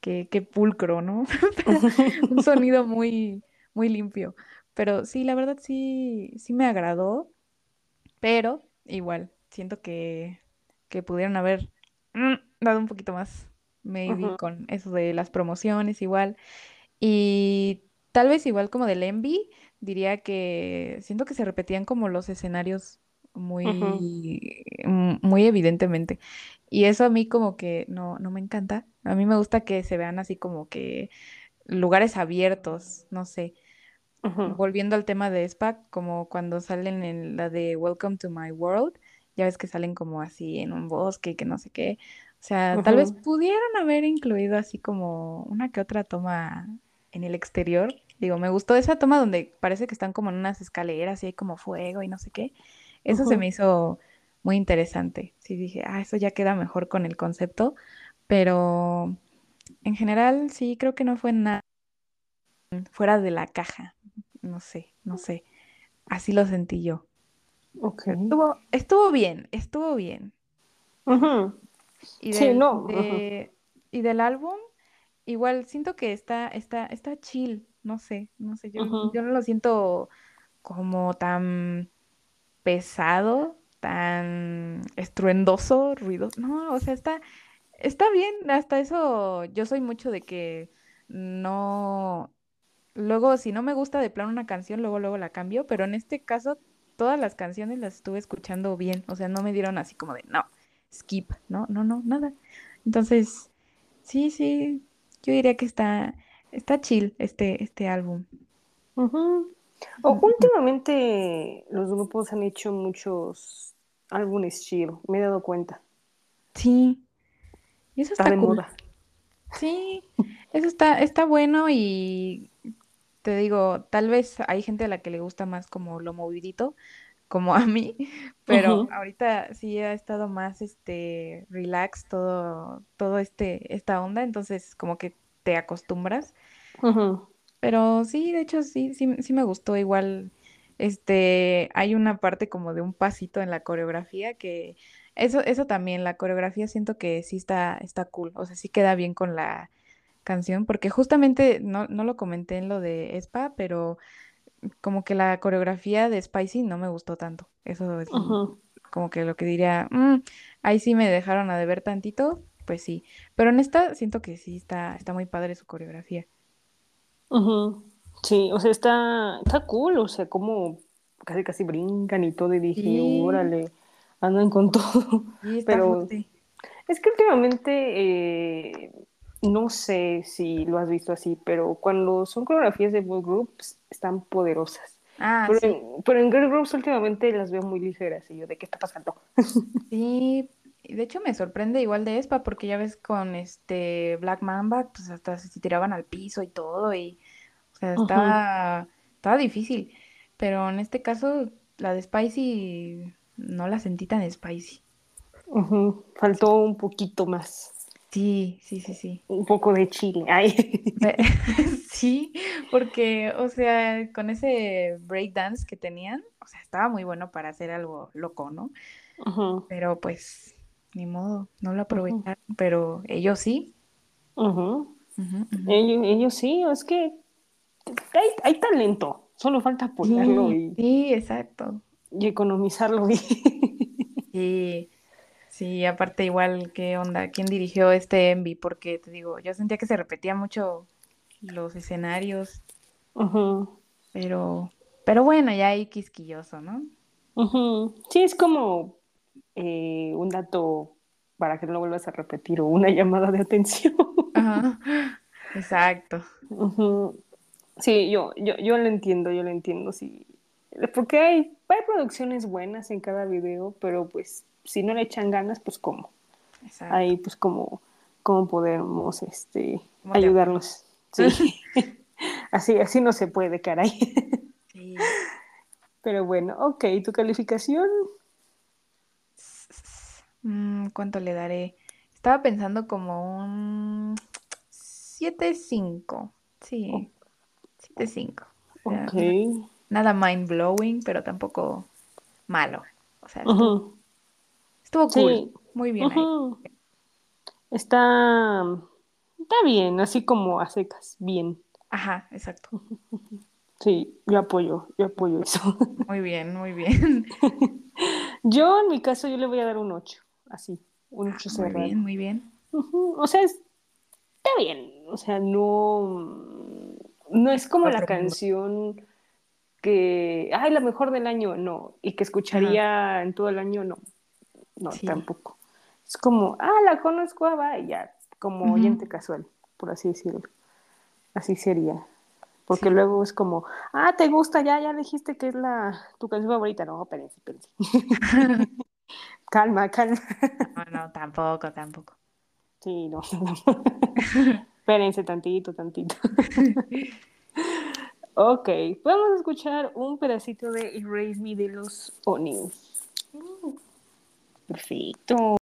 qué, qué pulcro, ¿no? Un sonido muy, muy limpio. Pero sí, la verdad sí, sí me agradó, pero igual, siento que, que pudieron haber mm, dado un poquito más, maybe, con eso de las promociones igual. Y tal vez igual como del Envy, diría que siento que se repetían como los escenarios muy, muy evidentemente. Y eso a mí como que no, no me encanta. A mí me gusta que se vean así como que lugares abiertos, no sé. Volviendo al tema de SPAC, como cuando salen en la de Welcome to My World, ya ves que salen como así en un bosque, que no sé qué. O sea, tal vez pudieran haber incluido así como una que otra toma en el exterior. Digo, me gustó esa toma donde parece que están como en unas escaleras y hay como fuego y no sé qué. Eso se me hizo muy interesante. Sí dije, ah, eso ya queda mejor con el concepto, pero en general sí creo que no fue nada fuera de la caja. No sé, no sé. Así lo sentí yo. Ok. Estuvo, estuvo bien, estuvo bien. y sí, no. y del álbum, igual siento que está, está, está chill. No sé, no sé. Yo, yo no lo siento como tan pesado, tan estruendoso, ruidoso. No, o sea, está, está bien. Hasta eso, yo soy mucho de que no Luego, si no me gusta de plano una canción, luego, luego la cambio, pero en este caso, todas las canciones las estuve escuchando bien, o sea, no me dieron así como de, no, skip, no, no, no, nada. Entonces, sí, sí, yo diría que está, está chill este, este álbum. últimamente los grupos han hecho muchos álbumes chill, me he dado cuenta. Sí, y eso está, de moda. Sí, eso está, está bueno y te digo, tal vez hay gente a la que le gusta más como lo movidito, como a mí, pero ahorita sí ha estado más este relax todo, todo este, esta onda, entonces como que te acostumbras. Pero sí, de hecho sí, sí, sí me gustó igual. Este, hay una parte como de un pasito en la coreografía que eso, eso también, la coreografía siento que sí está, está cool, o sea, sí queda bien con la, canción, porque justamente no, no lo comenté en lo de Spa, pero como que la coreografía de Spicy no me gustó tanto. Eso es como que lo que diría, mm, ahí sí me dejaron a deber tantito, pues sí. Pero en esta siento que sí está, está muy padre su coreografía. Sí, o sea, está, está cool, o sea, como casi casi brincan y todo, y dije, órale, andan con todo. Pero es que últimamente eh, no sé si lo has visto así, pero cuando son coreografías de boy groups están poderosas. Ah, pero, sí. en, pero en girl groups últimamente las veo muy ligeras y yo, ¿de qué está pasando? Sí, de hecho me sorprende igual de Espa porque ya ves con este Black Mamba, pues hasta se tiraban al piso y todo y, o sea, estaba, estaba difícil. Pero en este caso, la de Spicy no la sentí tan spicy. Faltó un poquito más. Sí, sí, sí, sí. Un poco de chile. Ay. sí, porque, o sea, con ese breakdance que tenían, o sea, estaba muy bueno para hacer algo loco, ¿no? Pero pues, ni modo, no lo aprovecharon, pero ellos sí. Ellos, ellos, sí, es que hay, hay talento, solo falta apoyarlo y... Sí, exacto. Y economizarlo bien. Sí. Sí, aparte igual, ¿qué onda? ¿Quién dirigió este Envy? Porque te digo, yo sentía que se repetía mucho los escenarios. Pero, pero bueno, ya hay quisquilloso, ¿no? Sí, es como eh, un dato para que no lo vuelvas a repetir o una llamada de atención. Exacto. Sí, yo, yo, yo lo entiendo, yo lo entiendo, sí. Porque hay, hay producciones buenas en cada video, pero pues si no le echan ganas, pues cómo. Ahí pues cómo, cómo podemos este, ayudarlos. Sí. así, así no se puede, caray. Sí. Pero bueno, ok, ¿tu calificación? Mm, ¿Cuánto le daré? Estaba pensando como un 7-5. Sí. 7 5. Ok. Nada mind blowing, pero tampoco malo. O sea, estuvo cool. Sí. Muy bien ahí. Está, está bien, así como a secas, bien. Ajá, exacto. Sí, yo apoyo, yo apoyo eso. Muy bien, muy bien. Yo, en mi caso, yo le voy a dar un 8, así, un 8 Ah, Muy cerrado. bien, muy bien. O sea, es- está bien, o sea, no, no es como la mundo. canción que, ay, la mejor del año, no, y que escucharía en todo el año, no, no, Sí. tampoco. Es como, ah, la conozco, ah, va, y ya, como oyente casual, por así decirlo. Así sería. Porque Sí. luego es como, ah, te gusta, ya, ya dijiste que es la, tu canción favorita. No, espérense, espérense. calma, calma. No, no, tampoco, tampoco. Sí, no. espérense tantito, tantito. ok, vamos a escuchar un pedacito de Erase Me de los Onions. Perfecto. Perfeito.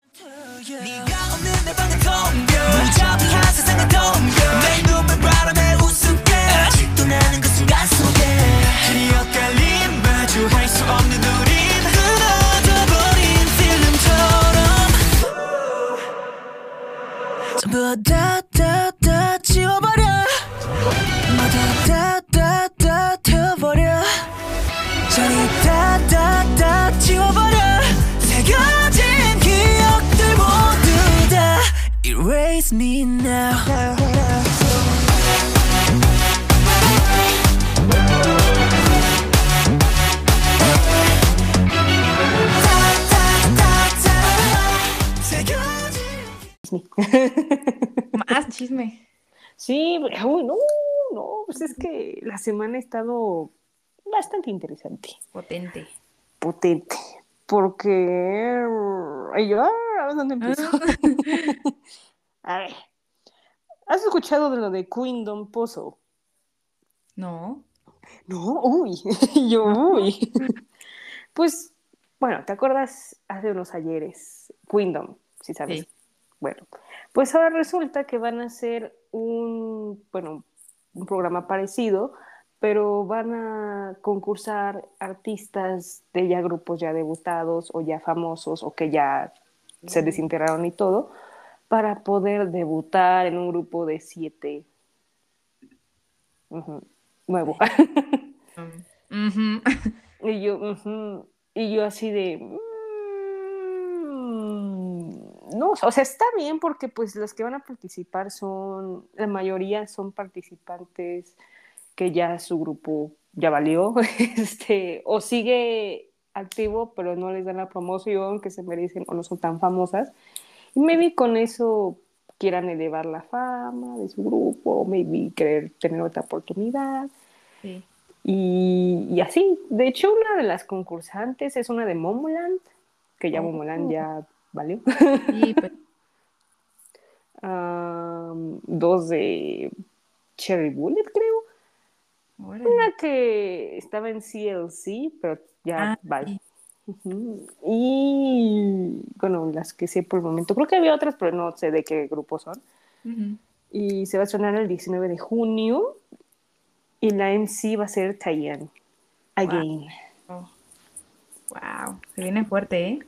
다다다 지워버려. 모두 다다다 태워버려. 저리 다다다 지워버려. raise me now. Más chisme. Sí, uy, no, no, pues es que la semana ha estado bastante interesante. Potente. Potente. Porque. Ay, yo, ¿dónde ah. empezó? A ver. ¿Has escuchado de lo de Queendom Puzzle? No. No, uy. yo, uy. pues, bueno, ¿te acuerdas hace unos ayeres? Queendom, si sabes. Sí. Bueno, pues ahora resulta que van a hacer un, bueno, un programa parecido, pero van a concursar artistas de ya grupos ya debutados o ya famosos o que ya se desintegraron y todo, para poder debutar en un grupo de siete. Nuevo. Y yo, y yo así de, mm, no, o sea, está bien porque pues los que van a participar son, la mayoría son participantes que ya su grupo ya valió, este, o sigue activo, pero no les dan la promoción que se merecen o no son tan famosas. Maybe con eso quieran elevar la fama de su grupo, maybe querer tener otra oportunidad. Sí. Y, y así, de hecho, una de las concursantes es una de Momoland, que ya Oh. Momoland ya valió. Sí, pues, Am, dos de Cherry Bullet, creo. Una que estaba en CLC, pero ya Ah, vale. sí. Y bueno, las que sé por el momento, creo que había otras, pero no sé de qué grupo son. Y se va a estrenar el 19 de junio. Y la MC va a ser Taeyang. Again. Wow. Se viene fuerte, ¿eh?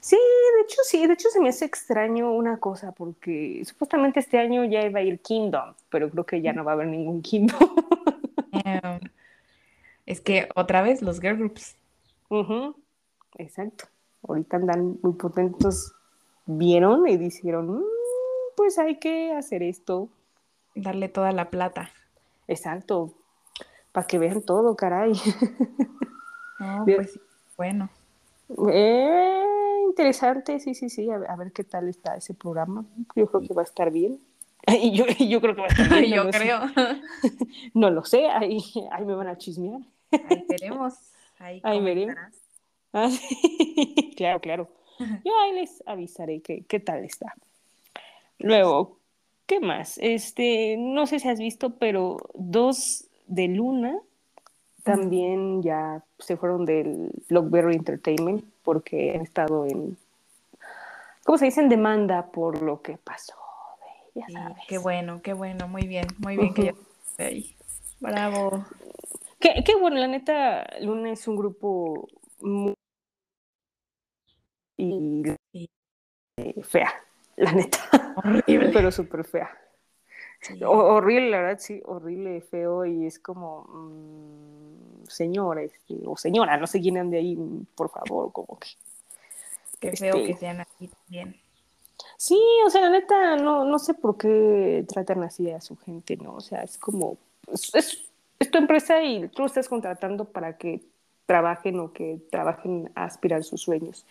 Sí, de hecho sí, de hecho se me hace extraño una cosa porque supuestamente este año ya iba a ir Kingdom, pero creo que ya no va a haber ningún Kingdom. Em, es que otra vez los girl groups. Exacto. Ahorita andan muy potentes. Vieron y dijeron, "Mm, pues hay que hacer esto. Darle toda la plata. Exacto. Para que vean todo, caray. No, pues. Bueno. Eh, interesante, sí, sí, sí. A ver, a ver qué tal está ese programa. Yo creo que va a estar bien. Y yo, y yo creo que va a estar bien. no Yo sé. creo. No lo sé, ahí, ahí me van a chismear. Ahí veremos. Ahí Ahí veremos. Ah, sí. Claro, claro. Yo ahí les avisaré qué, qué tal está. Luego, ¿qué más? Este, no sé si has visto, pero dos de Luna también ya se fueron del Blockberry Entertainment porque han estado en, ¿cómo se dice? En demanda por lo que pasó. de- ya Sí, sabes. qué bueno, qué bueno. Muy bien, muy bien que ya esté ahí. Bravo. Qué, qué bueno, la neta, Luna es un grupo muy y Sí. eh, fea, la neta, Horrible. pero súper fea. Sí. Horrible, la verdad, sí, horrible, feo, y es como, mm, este, o señora, no sé quién ande ahí, mm, por favor, como que. Qué feo este, que sean así también. Sí, o sea, la neta, no, no sé por qué tratan así a su gente, ¿no? O sea, es como, es, es- es tu empresa y tú lo estás contratando para que trabajen o que trabajen a aspirar sus sueños.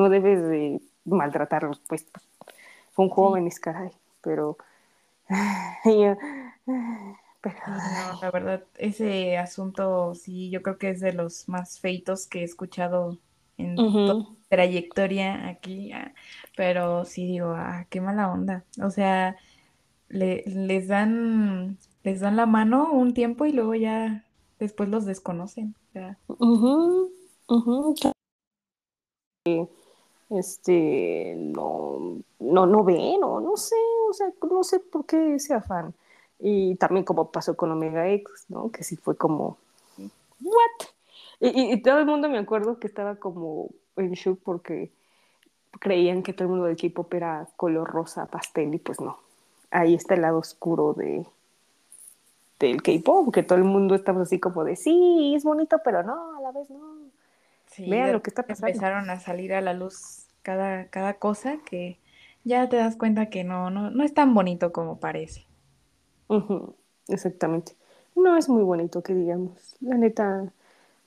No debes de maltratarlos, pues. Son jóvenes, caray, pero... yo- pero Sí, no, la verdad, ese asunto sí, yo creo que es de los más feitos que he escuchado en toda mi trayectoria aquí, ah, pero sí digo, ah, qué mala onda. O sea, le- les dan, les dan la mano un tiempo y luego ya después los desconocen. O sea. Este, no, no, no ven, o no sé, o sea, no sé por qué ese afán. Y también como pasó con Omega X, ¿no? Que sí fue como. ¿what? Y, y- y todo el mundo me acuerdo que estaba como en shock porque creían que todo el mundo del K-pop era color rosa pastel y pues no. Ahí está el lado oscuro de del K-pop, que todo el mundo estamos así como de sí, es bonito, pero no, a la vez no. Sí, Vean lo que está pasando. empezaron a salir a la luz cada, cada cosa que ya te das cuenta que no, no, no es tan bonito como parece. Exactamente. No es muy bonito que digamos. La neta,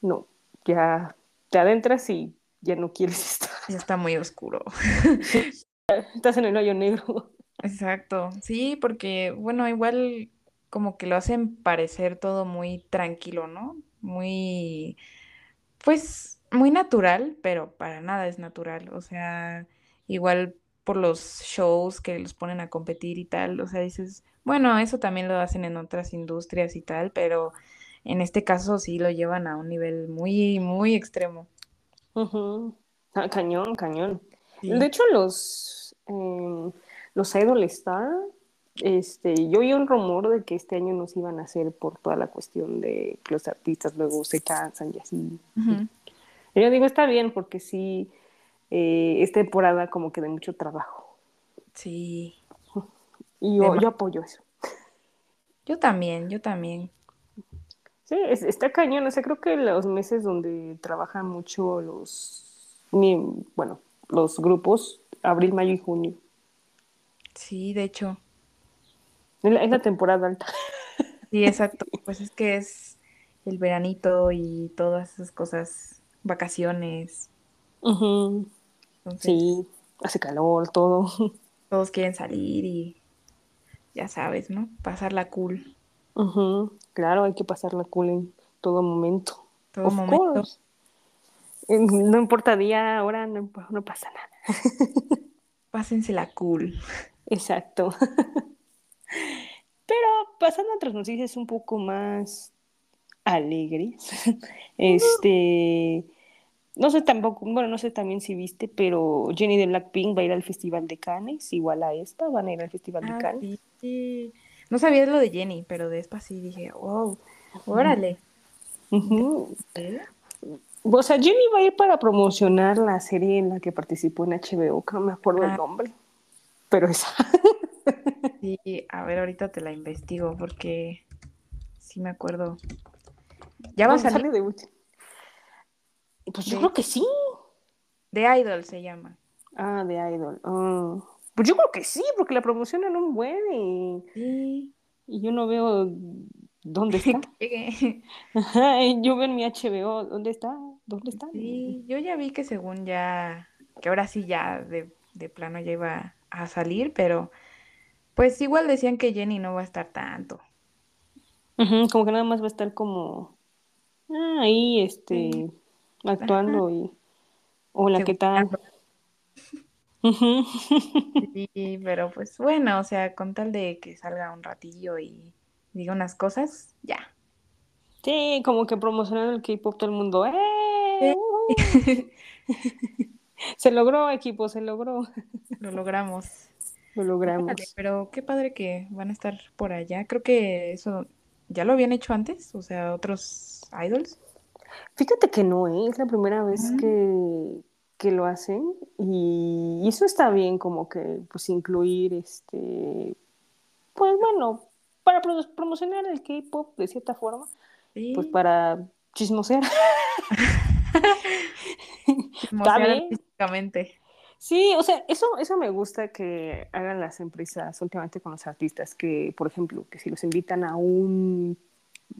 no. Ya te adentras y ya no quieres estar. Ya está muy oscuro. Estás en el hoyo negro. Exacto, sí, porque bueno, igual como que lo hacen parecer todo muy tranquilo, ¿no? Muy, pues, muy natural, pero para nada es natural. O sea, igual por los shows que los ponen a competir y tal, o sea, dices, bueno, eso también lo hacen en otras industrias y tal, pero en este caso sí lo llevan a un nivel muy, muy extremo. Ah, cañón, cañón. Sí. De hecho, los, eh, los Idol Star, este, yo oí un rumor de que este año nos iban a hacer por toda la cuestión de que los artistas luego se cansan y así. Y Yo digo, está bien, porque sí, eh, es temporada como que de mucho trabajo. Sí, Y yo, yo apoyo eso. yo también, yo también. Sí, es- está cañón. O sea, creo que los meses donde trabajan mucho los, bueno, los grupos, abril, mayo y junio. Sí, de hecho. Es la, es la temporada alta. Sí, exacto. Pues es que es el veranito y todas esas cosas, vacaciones. Entonces, Sí, hace calor, todo. todos quieren salir y ya sabes, ¿no? Pasarla cool. Claro, hay que pasarla cool en todo momento. Todo Of momento. course. No importa día, hora, no pasa nada. Pásensela cool. Exacto. Pero pasando a otras noticias un poco más alegres, este, no sé tampoco, bueno, no sé también si viste, pero Jenny de Blackpink va a ir al Festival de Cannes, igual a esta, van a ir al Festival de Ah, Cannes. sí, sí. No sabía lo de Jenny, pero de esta sí dije, wow, órale. ¿Eh? O sea, Jenny va a ir para promocionar la serie en la que participó en HBO, que no me acuerdo el Ah. nombre, pero esa. Sí, a ver, ahorita te la investigo porque sí me acuerdo. Ya va a ¿Dónde salir de? Pues yo De- creo que sí. The Idol se llama. Ah, de Idol. Ah. Pues yo creo que sí, porque la promocionan un buen y, Sí. y yo no veo dónde está. Ajá, yo veo en mi HBO, ¿dónde está? ¿Dónde está? Sí, yo ya vi que según ya, que ahora sí ya de, de plano ya iba a salir, pero pues igual decían que Jenny no va a estar tanto. Como que nada más va a estar como ah, ahí, este, Sí. actuando y hola, ¿qué Según tal? Ujú. Sí, pero pues bueno, o sea, con tal de que salga un ratillo y diga unas cosas, ya. Sí, como que promocionando el K-pop todo el mundo. ¡Eh! ¡Ujú! Se logró, equipo, se logró. Lo logramos. Lo logramos. pero qué padre que van a estar por allá. Creo que eso ¿Ya lo habían hecho antes? O sea, otros idols. Fíjate que no, ¿eh? es la primera vez Mm. que, que lo hacen y, eso está bien como que pues incluir este, pues bueno, para pro- promocionar el K-pop de cierta forma, Sí. pues para chismosear. artísticamente. Sí, o sea, eso, eso me gusta que hagan las empresas últimamente con los artistas, que por ejemplo, que si los invitan a un,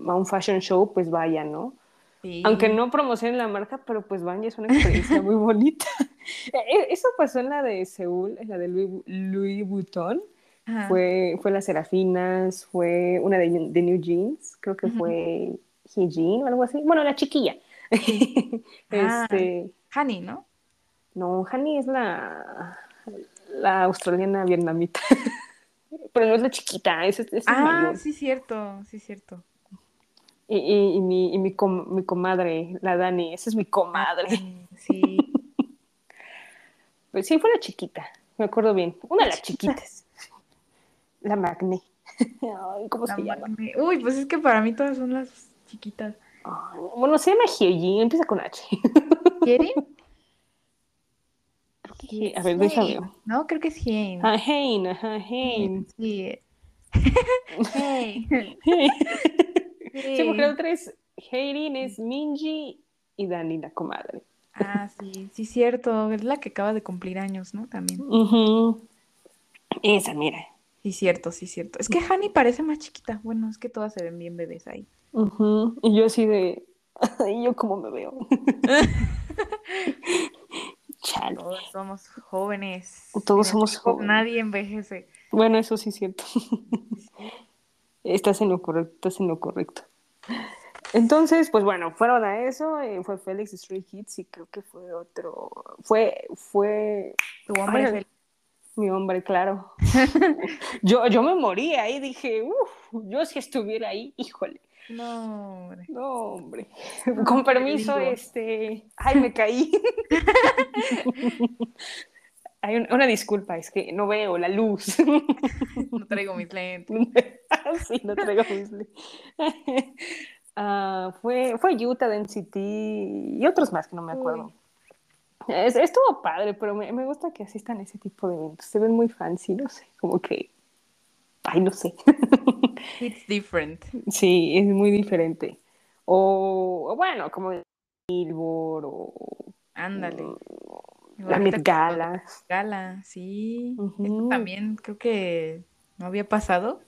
a un fashion show, pues vayan, ¿no? Sí. Aunque no promocionen la marca, pero pues van y es una experiencia muy bonita. E- Eso pasó en la de Seúl, en la de Louis, Louis Vuitton. Ajá. Fue, fue las Serafinas, fue una de, de New Jeans, creo que fue Hyejin o algo así. Bueno, la chiquilla. Ah. este, Honey, ¿no? no, Hani es la, la australiana vietnamita. pero no es la chiquita, es, es, es Ah, mayor. sí, cierto, sí, cierto. Y, y- y mi, y mi, com- mi comadre, la Dani, esa es mi comadre. Sí. Pues sí, fue la chiquita, me acuerdo bien. Una de las chiquitas. La Magné. Ay, ¿cómo La se llama? Uy, pues es que para mí todas son las chiquitas. Ay, bueno, se llama Hyejin, empieza con H. ¿Quieren? A ver, déjame. No, creo que es Hein. Ah, Hein, ajá, Hein. Sí. Hey. Sí, porque la otra es Heirin, es Minji y Dani, la comadre. Ah, sí, sí, cierto. Es la que acaba de cumplir años, ¿no? También. Esa, mira. Sí, cierto, sí, cierto. Es que Hani parece más chiquita. Bueno, es que todas se ven bien bebés ahí. Ujú. Y yo así de. ¿Y yo cómo me veo? Chale. Todos somos jóvenes. Todos somos jóvenes. Nadie envejece. Bueno, eso sí es cierto. Estás en lo correcto, estás en lo correcto. Entonces, pues bueno, fueron a eso, eh, fue Félix Street Hits y creo que fue otro, fue, fue Tu hombre Ay, mi hombre, claro. yo, yo me moría ahí, dije, uff, yo si estuviera ahí, híjole, No, hombre. no, hombre. Con permiso, este, ay, me caí. Hay un- una disculpa, es que no veo la luz. No traigo mis lentes. sí, no traigo Weasley. Ah, fue, fue Utah, NCT y otros más que no me acuerdo. Es, estuvo padre, pero me, me gusta que asistan a ese tipo de eventos. Se ven muy fancy, no sé, como que. Ay, no sé. It's different. sí, es muy diferente. O, o bueno, como Billboard o Ándale. La Met Gala. Gala, sí. Esto también creo que no había pasado.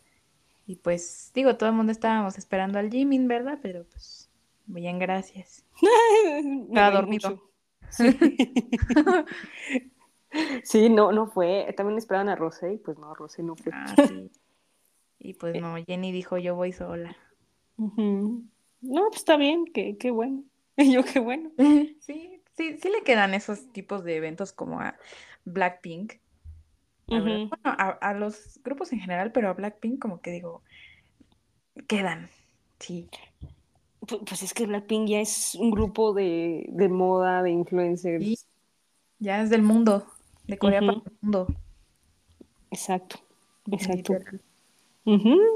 Y pues, digo, todo el mundo estábamos esperando al Jimin, ¿verdad? Pero pues, bien, gracias. Estaba dormido. Sí. Sí, no, no fue. También esperaban a Rosé y pues no, Rosé no fue. Ah, sí. Y pues no, Jenny dijo, yo voy sola. No, pues está bien, qué, qué bueno. Y yo qué bueno. Sí, sí, sí le quedan esos tipos de eventos como a Blackpink. Bueno, a, a los grupos en general, pero a Blackpink como que digo, quedan. Sí. Pu- Pues es que Blackpink ya es un grupo de, de moda, de influencers. Sí. Ya es del mundo, de Corea para el mundo. Exacto, exacto.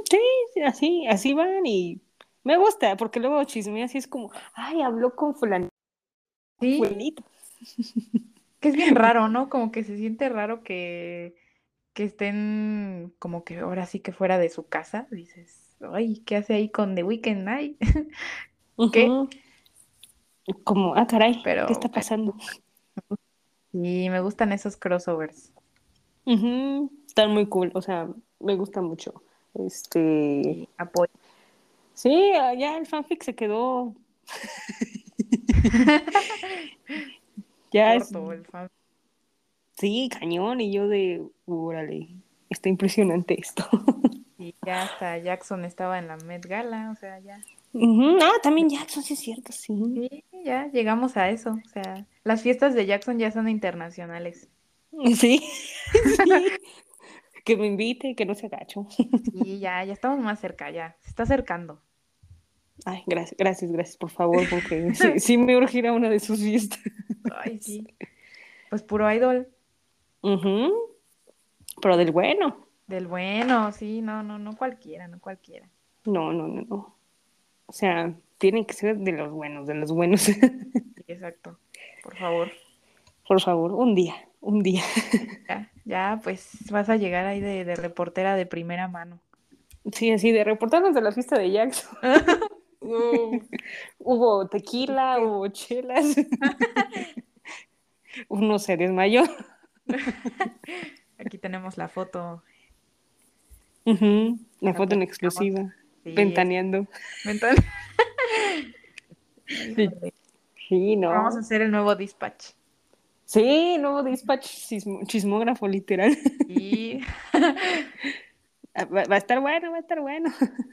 Sí, sí, así, así van y me gusta, porque luego chismeas y es como, ay, habló con fulanito. Sí, fulanito". que es bien raro, ¿no? Como que se siente raro que, que estén como que ahora sí que fuera de su casa. Dices, ay, ¿qué hace ahí con The Weeknd? Ay. ¿Qué? Como, ah, caray, Pero, ¿qué está pasando? Y me gustan esos crossovers. Ujú, Están muy cool, o sea, me gusta mucho. Este, apoyo. sí, ah, ya el fanfic se quedó. ya es, corto el fan. sí, cañón, y yo de, órale, está impresionante esto. Y ya hasta Jackson estaba en la Met Gala, o sea, ya. Ah, también Jackson, sí es cierto, sí. Sí, ya llegamos a eso. O sea, las fiestas de Jackson ya son internacionales. Sí, sí. Que me invite, que no se agacho. Sí, ya, ya estamos más cerca, ya. Se está acercando. Ay, gracias, gracias, gracias, por favor, porque sí, sí me urge ir a una de sus fiestas. Ay, sí. Pues puro idol. Ujú, Pero del bueno. Del bueno, sí, no, no, no cualquiera, no cualquiera. No, no, no, no. O sea, tienen que ser de los buenos, de los buenos. Exacto. Por favor. Por favor, un día, un día. Ya, ya, pues vas a llegar ahí de, de reportera de primera mano. Sí, así de reportarnos de la fiesta de Jackson. Hubo tequila, hubo chelas. Uno se desmayó. Aquí tenemos la foto. La La foto en exclusiva. Sí, Ventaneando. Sí, no. Vamos a hacer el nuevo dispatch. Sí, nuevo dispatch chismógrafo literal. Y, Va, va a estar bueno, va a estar bueno.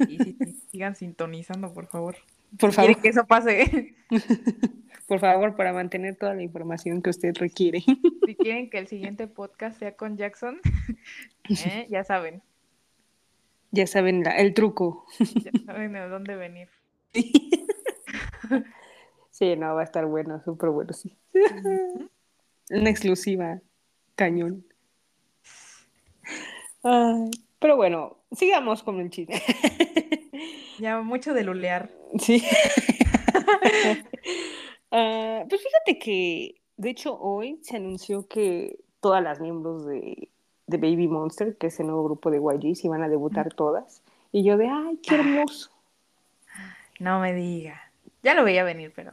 y sí, sí, sigan sintonizando, por favor. Por favor, que eso pase. por favor, para mantener toda la información que usted requiere. Si quieren que el siguiente podcast sea con Jackson, ¿eh? ya saben, Ya saben la- el truco. ya saben de dónde venir. Sí, no, va a estar bueno, súper bueno, sí. Una exclusiva, cañón. Ay, pero bueno, sigamos con el chisme. Ya mucho de lulear. Sí. Ah, pues fíjate que, de hecho, hoy se anunció que todas las miembros de, de Baby Monster, que es el nuevo grupo de YG, se iban a debutar todas. Y yo de, ay, qué hermoso. No me diga. Ya lo veía venir, pero.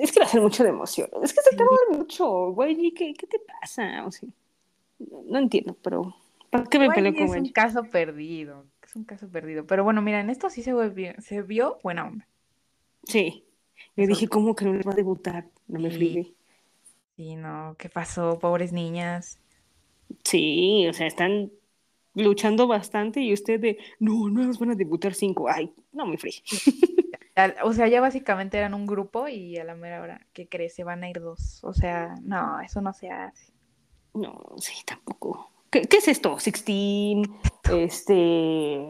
Es que va a ser mucho de emoción. Es que se Sí. tardan mucho. YG, ¿qué, qué te pasa? O sea, no, no entiendo, pero ¿para qué me peleo con es un YG? caso perdido. Es un caso perdido. Pero bueno, mira, en esto sí se, volvió- se vio buena onda. Sí. Yo Eso- dije, ¿cómo que no les va a debutar? No me Sí. Sí, no, ¿qué pasó? Pobres niñas. Sí, o sea, están luchando bastante y usted de, no, no nos van a debutar cinco. Ay, no me friegue. Ya- O sea, ya básicamente eran un grupo y a la mera hora, ¿qué crees? Se van a ir dos. O sea, no, eso no se hace. No, sí, tampoco. ¿Qué, qué es esto? Sixteen, este.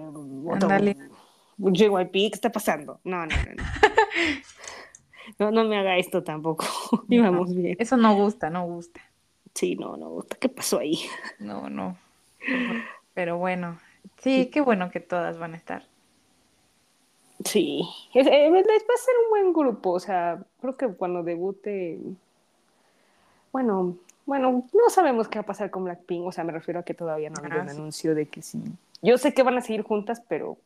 JYP, ¿qué está pasando? No, no, no, no. Me haga esto tampoco. Íbamos bien. Eso no gusta, no gusta. Sí, no, no, ¿qué pasó ahí? No, no. Pero bueno, sí, qué bueno que todas van a estar. Sí, es- eh, les va a ser un buen grupo, o sea, creo que cuando debute, bueno, bueno, no sabemos qué va a pasar con Blackpink, o sea, me refiero a que todavía no ha habido Ah, un sí. anuncio de que sí. Yo sé que van a seguir juntas, pero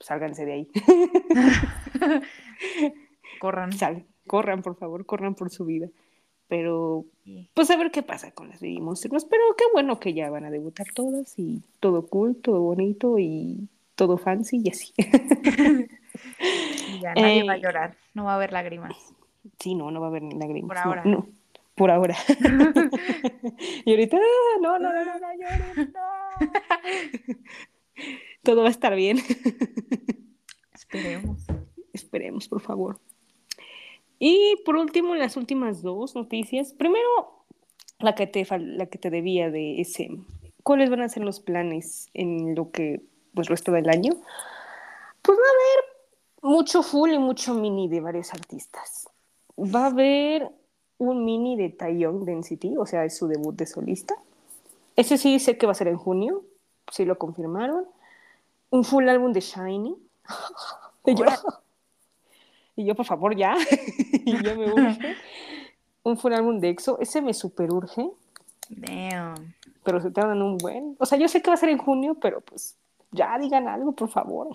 sálganse de ahí. Corran. Sal, corran, por favor, corran por su vida. Pero, pues a ver qué pasa con las Baby Monsters. Pero qué bueno que ya van a debutar todas y todo cool, todo bonito y todo fancy y así. Y ya nadie va a Eh, llorar, no va a haber lágrimas. Sí, no, no va a haber ni lágrimas. Por no, ahora. No, por ahora. y ahorita, "Ah, no, no, no, no, no, lloren, no". Todo va a estar bien. Esperemos. Esperemos, por favor. Y por último, las últimas dos noticias. Primero, la que te, fal- la que te debía de ese. ¿Cuáles van a ser los planes en lo que, pues, resto del año? Pues va a haber mucho full y mucho mini de varios artistas. Va a haber un mini de Taeyong Density, o sea, es su debut de solista. Ese sí sé que va a ser en junio, sí lo confirmaron. Un full álbum de Shiny. Y yo, y yo, por favor, ya. y yo me urge. Un full álbum de EXO. Ese me super urge, Damn. pero se tardan un buen. O sea, yo sé que va a ser en junio, pero pues ya digan algo, por favor.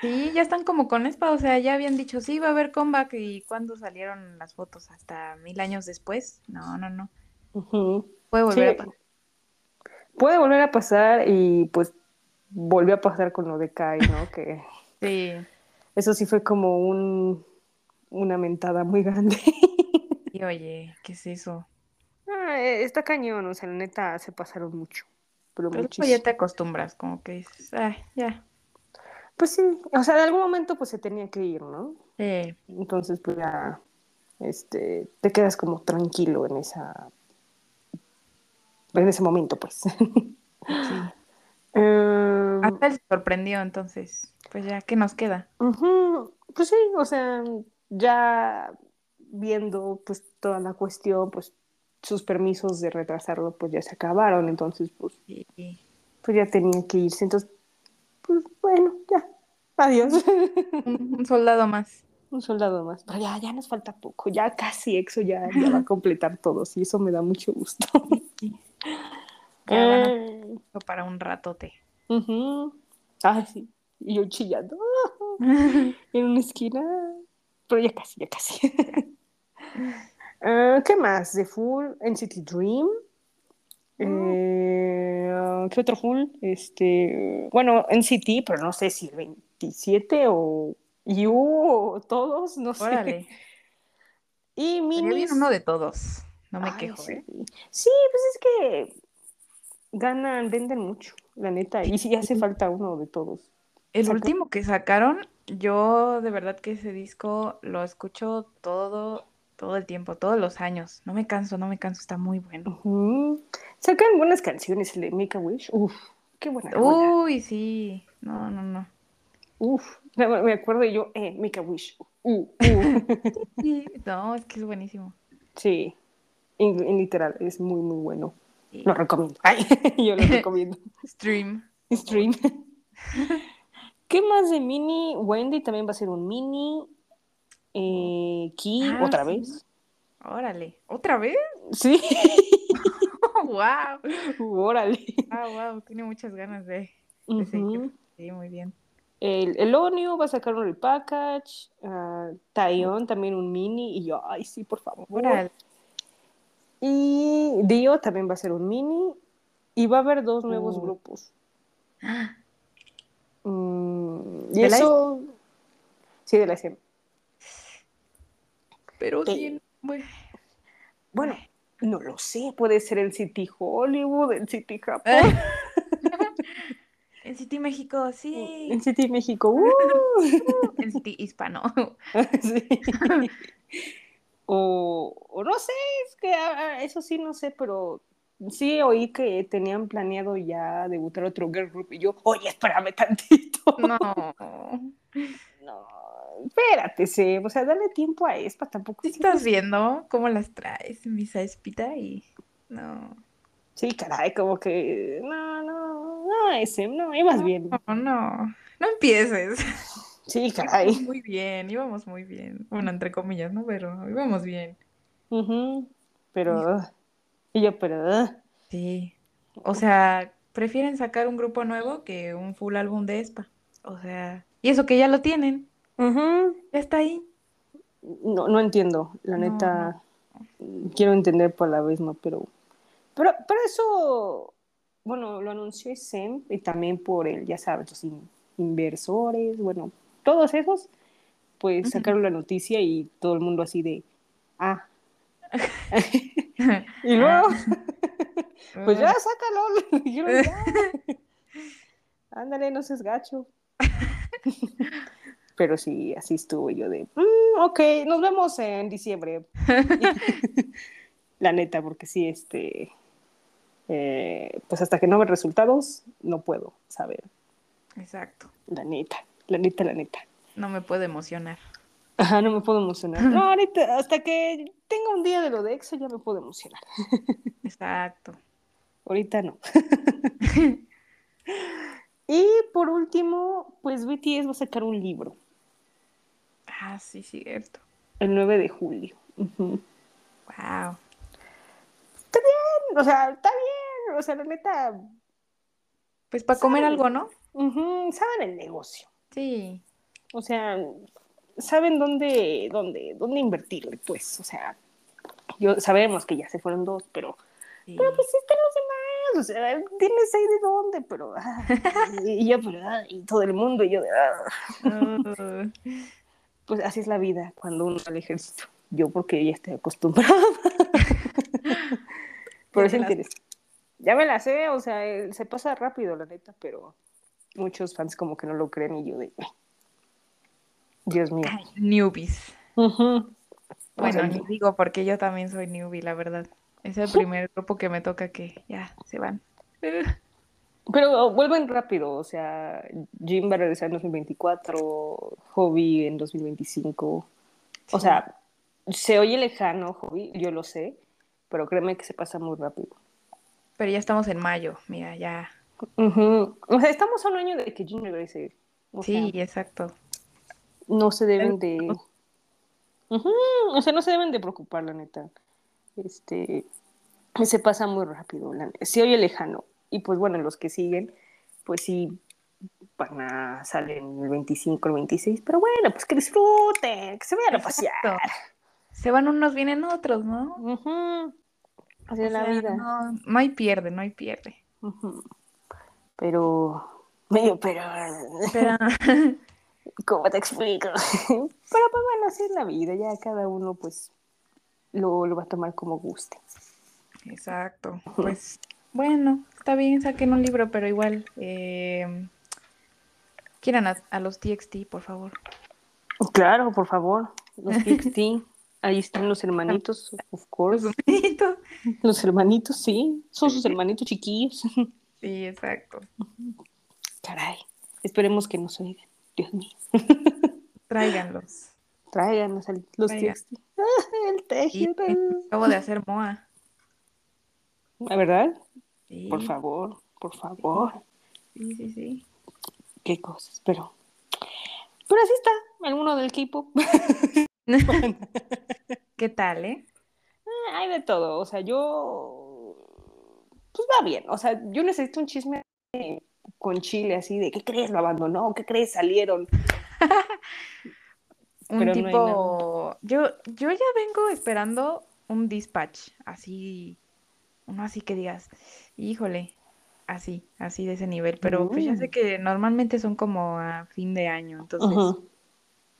Sí, ya están como con ESPA, o sea, ya habían dicho, sí, va a haber comeback y cuando salieron las fotos hasta mil años después. No, no, no. Puede volver Sí. a pasar. Puede volver a pasar y pues volvió a pasar con lo de Kai, ¿no? Que Sí. eso sí fue como un, una mentada muy grande. Y oye, ¿qué es eso? Ah, eh, está cañón, o sea, la neta se pasaron mucho. Pero Pero muchísimo. ya te acostumbras, como que dices, ay, ya. Pues sí, o sea, en algún momento pues se tenía que ir, ¿no? Sí. Entonces pues ya, este, te quedas como tranquilo en esa, en ese momento, pues. sí. Em, Hasta él se sorprendió, entonces, pues ya, ¿qué nos queda? Pues sí, o sea, ya viendo pues toda la cuestión, pues sus permisos de retrasarlo pues ya se acabaron, entonces pues, Sí. pues ya tenía que irse, entonces Adiós. Un, un soldado más. Un soldado más. Pero ya, ya nos falta poco. Ya casi EXO ya, ya va a completar todos y eso me da mucho gusto. Eh, para un ratote. ujú. Ay, sí. Y yo chillando en una esquina. Pero ya casi, ya casi. Ah, ¿Qué más? De Full, NCT Dream. Eh, ¿Qué otro Full? Este, bueno, NCT, pero no sé si el 27 o You o todos, no sé. Y minis. uno de todos. No me Ay, quejo, sí. ¿eh? Sí, pues es que ganan, venden mucho, la neta. Y sí hace falta uno de todos. El Saca- último que sacaron, yo de verdad que ese disco lo escucho todo, todo el tiempo, todos los años. No me canso, no me canso, está muy bueno. Sacan buenas canciones, el de Make a Wish. Uf, qué buena. Uy, sí. No, no, no. Uf, me acuerdo y yo, eh, Make a Wish. Uh, uh. No, es que es buenísimo. sí, en, en literal, es muy, muy bueno. Sí. Lo recomiendo. Ay, yo lo recomiendo. Stream. Stream. ¿Qué más de mini? Wendy también va a ser un mini. Eh, Key, Ah, otra sí. vez. Órale. ¿Otra vez? Sí. wow. Órale. Ah, wow, tiene muchas ganas de, de seguir. Sí, muy bien. El, el Onio va a sacar un repackage. Uh, Taeyeon también un mini. Y yo, ay, sí, por favor. Y Dio también va a ser un mini. Y va a haber dos nuevos Oh. grupos. Ah, Mm, y ¿De la eso. Sí, de la SM. Pero Sí. bueno, Bueno, no lo sé. Puede ser el City Hollywood, el City Japón, En City México, sí. el City México. ¡uh! En City Hispano. Sí. O, o no sé, es que ah, eso sí no sé, pero sí oí que tenían planeado ya debutar otro girl group y yo, oye, espérame tantito. No. No, espérate, Seb, o sea, dale tiempo a Espa, tampoco. ¿Sí sí, estás viendo cómo las traes, misa espita? Y no. Sí, caray, como que no, no, no, ese, no, ibas bien. No, no. No empieces. Sí, caray. Íbamos muy bien, íbamos muy bien. Bueno, entre comillas, ¿no? Pero íbamos bien. Ujú, Pero, y yo, pero, ah, Sí. O sea, prefieren sacar un grupo nuevo que un full álbum de Espa. O sea, y eso que ya lo tienen. ujú. Ya está ahí. No, no entiendo, la No, neta, quiero entender por la vez, no, pero, pero, pero eso, bueno, lo anunció SEM y también por el, ya sabes, los in- inversores, bueno, todos esos, pues sacaron la noticia y todo el mundo así de, ah, y luego, pues ya, sácalo, dijeron, ya. ándale, no seas gacho. Pero sí, así estuvo yo de, "Mm, ok, nos vemos en diciembre. La neta, porque sí, este, eh, pues hasta que no vea resultados, no puedo saber. Exacto. La neta, la neta, la neta. No me puedo emocionar. Ajá, no me puedo emocionar. No, ahorita, hasta que tenga un día de lo de EXO ya me puedo emocionar. Exacto. Ahorita no. y por último, pues BTS va a sacar un libro Ah, sí, cierto. el 9 de julio. Wow. O sea, está bien. O sea, la neta, Pues para comer algo, ¿no? saben el negocio. Sí. O sea, saben dónde, dónde, dónde invertirle, pues. O sea, yo sabemos que ya se fueron dos, pero, sí. pero pues están los demás. O sea, tienes ahí de dónde, pero. ah, y yo, pero. ah, y todo el mundo, y yo de. ah. Pues así es la vida cuando uno va al ejército. Yo porque ya estoy acostumbrada. Pero es Ya me la- interés. Ya me la sé, o sea, eh, se pasa rápido, la neta, pero muchos fans como que no lo creen y yo de... "Ay, Dios mío. ay, newbies. O Bueno, ni digo porque yo también soy newbie, la verdad. Es el primer grupo que me toca que ya se van. Pero vuelven rápido, o sea, Jim va a regresar en 2024, Hobby en 2025. O Sí. sea, se oye lejano, Hobby, yo lo sé, pero créeme que se pasa muy rápido. Pero ya estamos en mayo, mira, ya. O sea, estamos a un año de que regrese. O Sí, sea, exacto. no se deben de... O sea, no se deben de preocupar, la neta. Este, se pasa muy rápido. la- Se oye lejano. Y pues bueno, los que siguen, pues sí, van a salen el 25, el 26. Pero bueno, pues que disfruten, que se vayan a pasear. Exacto. Se van unos, vienen otros, ¿no? Ujú. O la vida. No, no hay pierde, no hay pierde. Pero, medio, pero, Pero, ¿cómo te explico? Pero pues bueno, así es la vida, ya cada uno pues lo, lo va a tomar como guste. exacto. Pues, bueno, está bien, saquen un libro, pero igual, eh, quieran a, a los TXT, por favor. Claro, por favor, los TXT, ahí están los hermanitos, of course. Los humanitos. Los hermanitos, sí, son sus hermanitos chiquillos. Sí, exacto. Caray, esperemos que nos oigan, Dios mío. Tráiganlos. Tráiganos al- los Traigan. TXT. El tejido. acabo de hacer MOA. ¿La verdad? Sí, Por favor, por favor. sí, sí, sí. qué cosas, pero pero así está, alguno del equipo. ¿Qué tal, eh? Hay de todo, o sea, yo pues va bien, o sea, yo necesito un chisme con Chile así de ¿qué crees? Lo abandonó, ¿qué crees? Salieron. Un Pero no tipo, yo, yo ya vengo esperando un dispatch, así, uno así que digas, híjole, así, así de ese nivel, pero pues ya sé Mm. que normalmente son como a fin de año, entonces,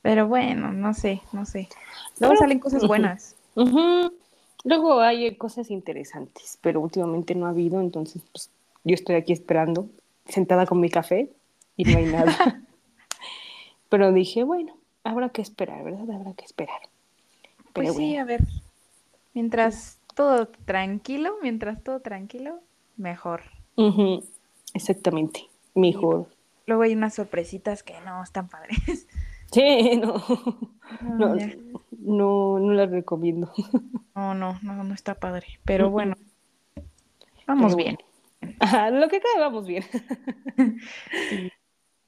pero bueno, no sé, no sé. Luego Pero- salen cosas buenas. Luego hay cosas interesantes, pero últimamente no ha habido, entonces pues, yo estoy aquí esperando, sentada con mi café y no hay nada. pero dije, bueno, habrá que esperar, ¿verdad? Habrá que esperar. Pues sí, a ver, mientras todo tranquilo, mientras todo tranquilo, mejor. Exactamente, mejor. Luego hay unas sorpresitas que no están padres. Sí, no, no, no, no las recomiendo. No, no, no, no está padre. Pero bueno, vamos Pero bien. Ajá, lo que cae, vamos bien.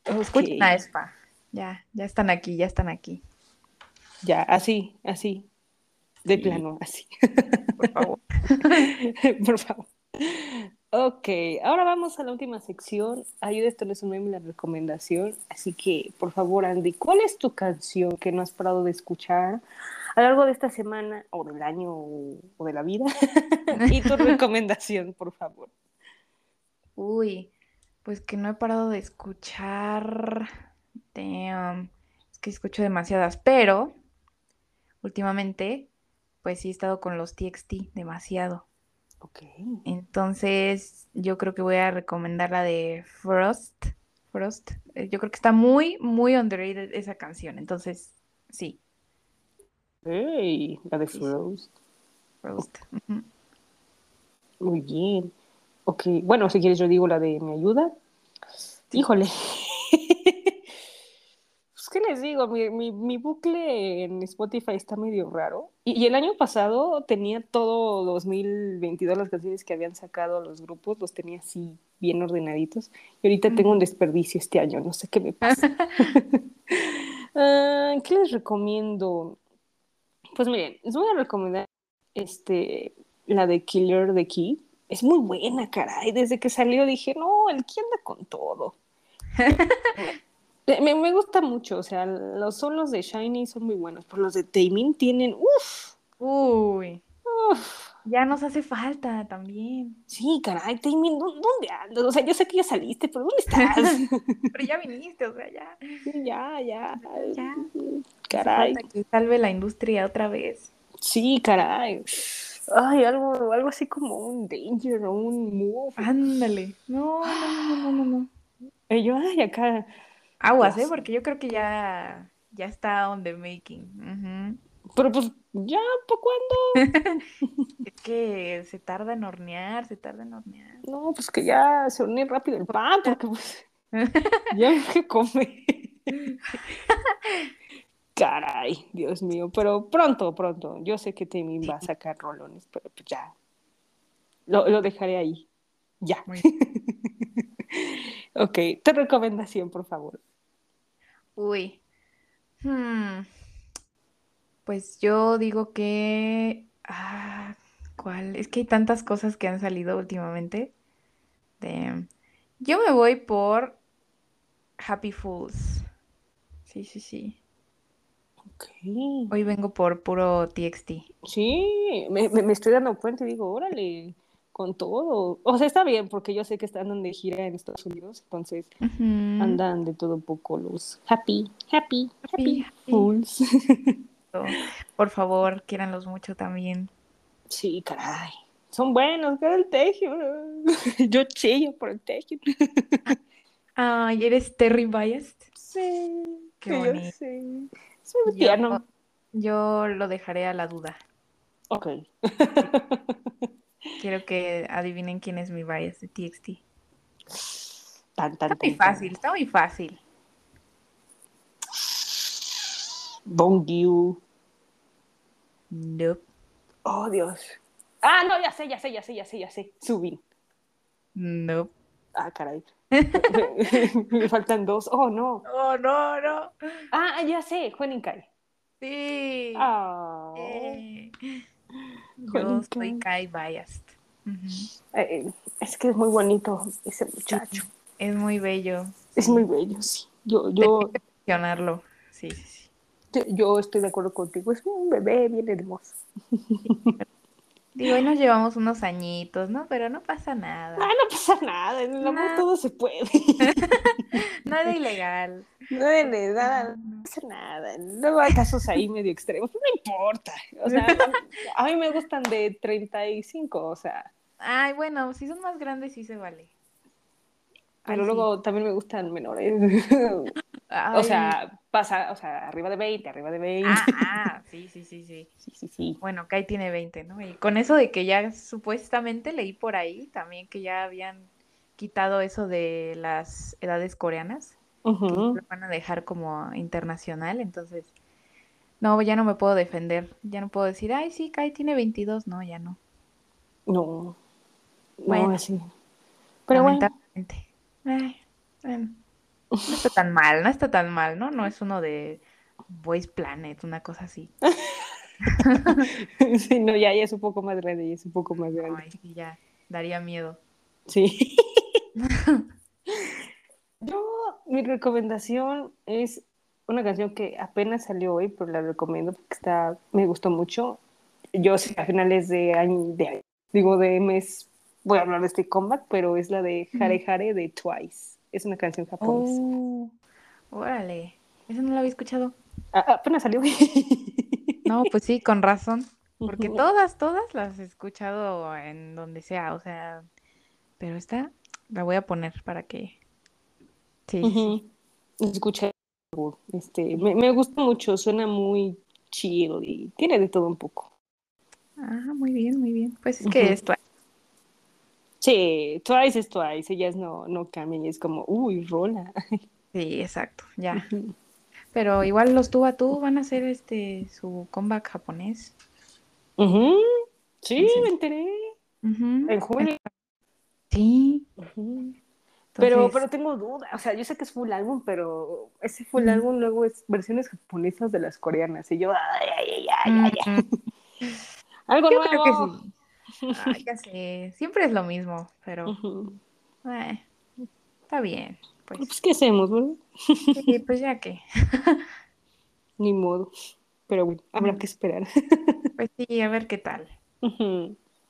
Escuchen Ok, a Espa. Ya, ya están aquí, ya están aquí. Ya, así, así. De Sí. plano, así. Por favor. Por favor. Ok, ahora vamos a la última sección. Ayuda, esto no es un meme, la recomendación. Así que, por favor, Andy, ¿cuál es tu canción que no has parado de escuchar a lo largo de esta semana, o del año, o, o de la vida? y tu recomendación, por favor. Uy, pues que no he parado de escuchar. Damn. Es que escucho demasiadas, pero últimamente, pues sí he estado con los TXT demasiado. Ok. Entonces, yo creo que voy a recomendar la de Frost. Frost. Eh, Yo creo que está muy, muy underrated esa canción. Entonces, sí, Hey, la de Sí, sí. Frost. Frost. Ujú. Muy bien. Ok, bueno, si quieres yo digo la de mi ayuda. Híjole. ¿Qué les digo? Mi, mi, mi bucle en Spotify está medio raro. Y, y el año pasado tenía todo 2022 las canciones que habían sacado los grupos, los tenía así bien ordenaditos. Y ahorita tengo un desperdicio este año, no sé qué me pasa. Ah, ¿qué les recomiendo? Pues miren, les voy a recomendar este, la de Killer the Key. Es muy buena, caray. Desde que salió dije, no, el que anda con todo. me, me gusta mucho, o sea, los solos de Shiny son muy buenos, pero los de Taemin tienen, uff, Uy, uff. ya nos hace falta también. Sí, caray, Taemin, ¿dó- ¿dónde andas? O sea, yo sé que ya saliste, pero ¿dónde estás? Pero ya viniste, o sea, ya. Sí, ya, ya. Ya. Caray. Hace falta que salve la industria otra vez. Sí, caray. Ay, algo, algo así como un danger o un move. Ándale. No, no, no, no, no, no. Y yo, ay, acá. Aguas, Ya ¿eh? Porque yo creo que ya, ya está on the making. Pero pues, ya, ¿para cuándo? Es que se tarda en hornear, se tarda en hornear. No, pues que ya se une rápido el pan, porque pues ya hay que comer. Caray, Dios mío. Pero pronto, pronto. Yo sé que Temin va a sacar rolones, pero pues ya. Lo, lo dejaré ahí. Ya. Muy ok, tu recomendación, por favor. Uy. Hmm. Pues yo digo que... Ah, ¿cuál? Es que hay tantas cosas que han salido últimamente. De... Yo me voy por Happy Fools. Sí, sí, sí. Ok. Hoy vengo por puro TXT. Sí, me, me- me estoy dando cuenta y digo, órale, con todo. O sea, está bien, porque yo sé que están de gira en Estados Unidos, entonces andan de todo un poco los happy, happy, happy, fools. Por favor, quiéranlos mucho también. Sí, caray. Son buenos, que el tegio. Yo chillo por el tegio. Ay, ¿eres Terry Biased? Sí, Qué yo sé. Muy Yo, tierno. yo lo dejaré a la duda. Ok. Quiero que adivinen quién es mi bias de TXT. Tan, tan, Está muy tan, fácil, está muy fácil. Bongyu. Nope. Oh, Dios. Ah, no, ya sé, ya sé, ya sé, ya sé, ya sé. Subin. Nope. Ah, caray. Me faltan dos. Oh, no. Oh, no, no. Ah, ya sé, Juanikai. Sí. Eh, Yo soy Kai. Biased. Ujú. Eh, es que es muy bonito ese muchacho. Es muy bello. Es muy bello, sí. Yo, yo, Mencionarlo. Sí, sí, sí. yo, yo estoy de acuerdo contigo. Es un bebé bien hermoso. Digo, hoy nos llevamos unos añitos, ¿no? Pero no pasa nada. Ah, no pasa nada. En el amor todo se puede. Nada ilegal. No de nada, no pasa nada. Luego hay casos ahí medio extremos. No importa. O sea, a mí me gustan de 35, o sea. Ay, bueno, si son más grandes sí se vale. Pero Ay, sí. luego también me gustan menores. O sea, pasa, o sea, arriba de 20, arriba de 20. Ah, ah, sí, sí, sí, sí. Sí, sí, sí. Bueno, Kai tiene 20, ¿no? Y con eso de que ya supuestamente leí por ahí también que ya habían quitado eso de las edades coreanas, que Ujú. lo van a dejar como internacional, entonces, no, ya no me puedo defender, ya no puedo decir, ay, sí, Kai tiene 22, no, ya no. No. No, Bueno. así. Pero bueno. Ay, bueno, no está tan mal, no está tan mal, ¿no? No es uno de Boys Planet, una cosa así. Sí, no, ya, ya es un poco más grande, ya es un poco más grande. Ay, sí, ya, daría miedo. Sí. Yo, mi recomendación es una canción que apenas salió hoy, pero la recomiendo porque está, me gustó mucho. Yo sé a finales de año, de, digo, de mes, voy a hablar de este comeback, pero es la de Hare Hare de Twice. Es una canción japonesa. Oh, órale, eso no lo había escuchado. A- apenas salió. No, pues sí, con razón. Porque todas, todas las he escuchado en donde sea, o sea, pero esta la voy a poner para que... Sí. Escucha, este, me, me gusta mucho, suena muy chill y tiene de todo un poco. Ah, muy bien, muy bien. Pues es que esto... Sí, Twice es Twice, ellas no, no cambian y es como, uy, rola. Sí, exacto, ya. Pero igual los tú a tú van a hacer este su comeback japonés. Ujú. Sí, Sí. me enteré. Ujú. En julio. Sí. Pero, Entonces, pero tengo duda, o sea, yo sé que es full álbum, pero ese full álbum luego es versiones japonesas de las coreanas. Y yo, ay, ay, ay, ay, ay, Algo yo nuevo. creo que sí. Ay, ya sé, siempre es lo mismo, pero eh, está bien. Pues Pues, ¿qué hacemos, sí, pues ya que. Ni modo. Pero bueno, habrá Mm. que esperar. Pues sí, a ver qué tal.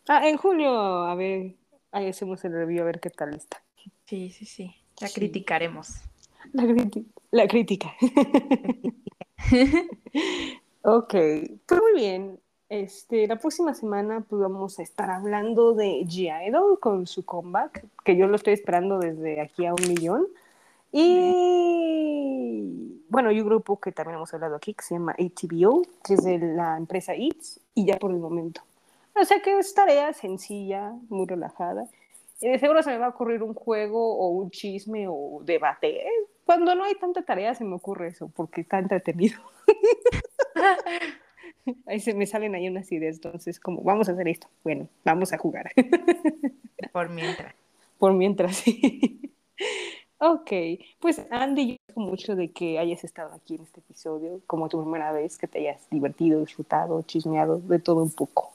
Ah, en julio, a ver, ahí hacemos el review a ver qué tal está. Sí, sí, sí. Sí. criticaremos. La, criti- la crítica. ok, pues muy bien. Este, la próxima semana pues vamos a estar hablando de G-Idol con su comeback, que yo lo estoy esperando desde aquí a un millón. Y bueno, hay un grupo que también hemos hablado aquí que se llama ATBO, que es de la empresa Eats, y ya por el momento. O sea que es tarea sencilla, muy relajada. Y de seguro se me va a ocurrir un juego o un chisme o debate. Eh, Cuando no hay tanta tarea se me ocurre eso, porque está entretenido. Ahí se me salen ahí unas ideas, entonces como, vamos a hacer esto. Bueno, vamos a jugar. Por mientras. Por mientras, sí. Ok, pues Andy, yo mucho de que hayas estado aquí en este episodio, como tu primera vez, que te hayas divertido, disfrutado, chismeado, de todo un poco.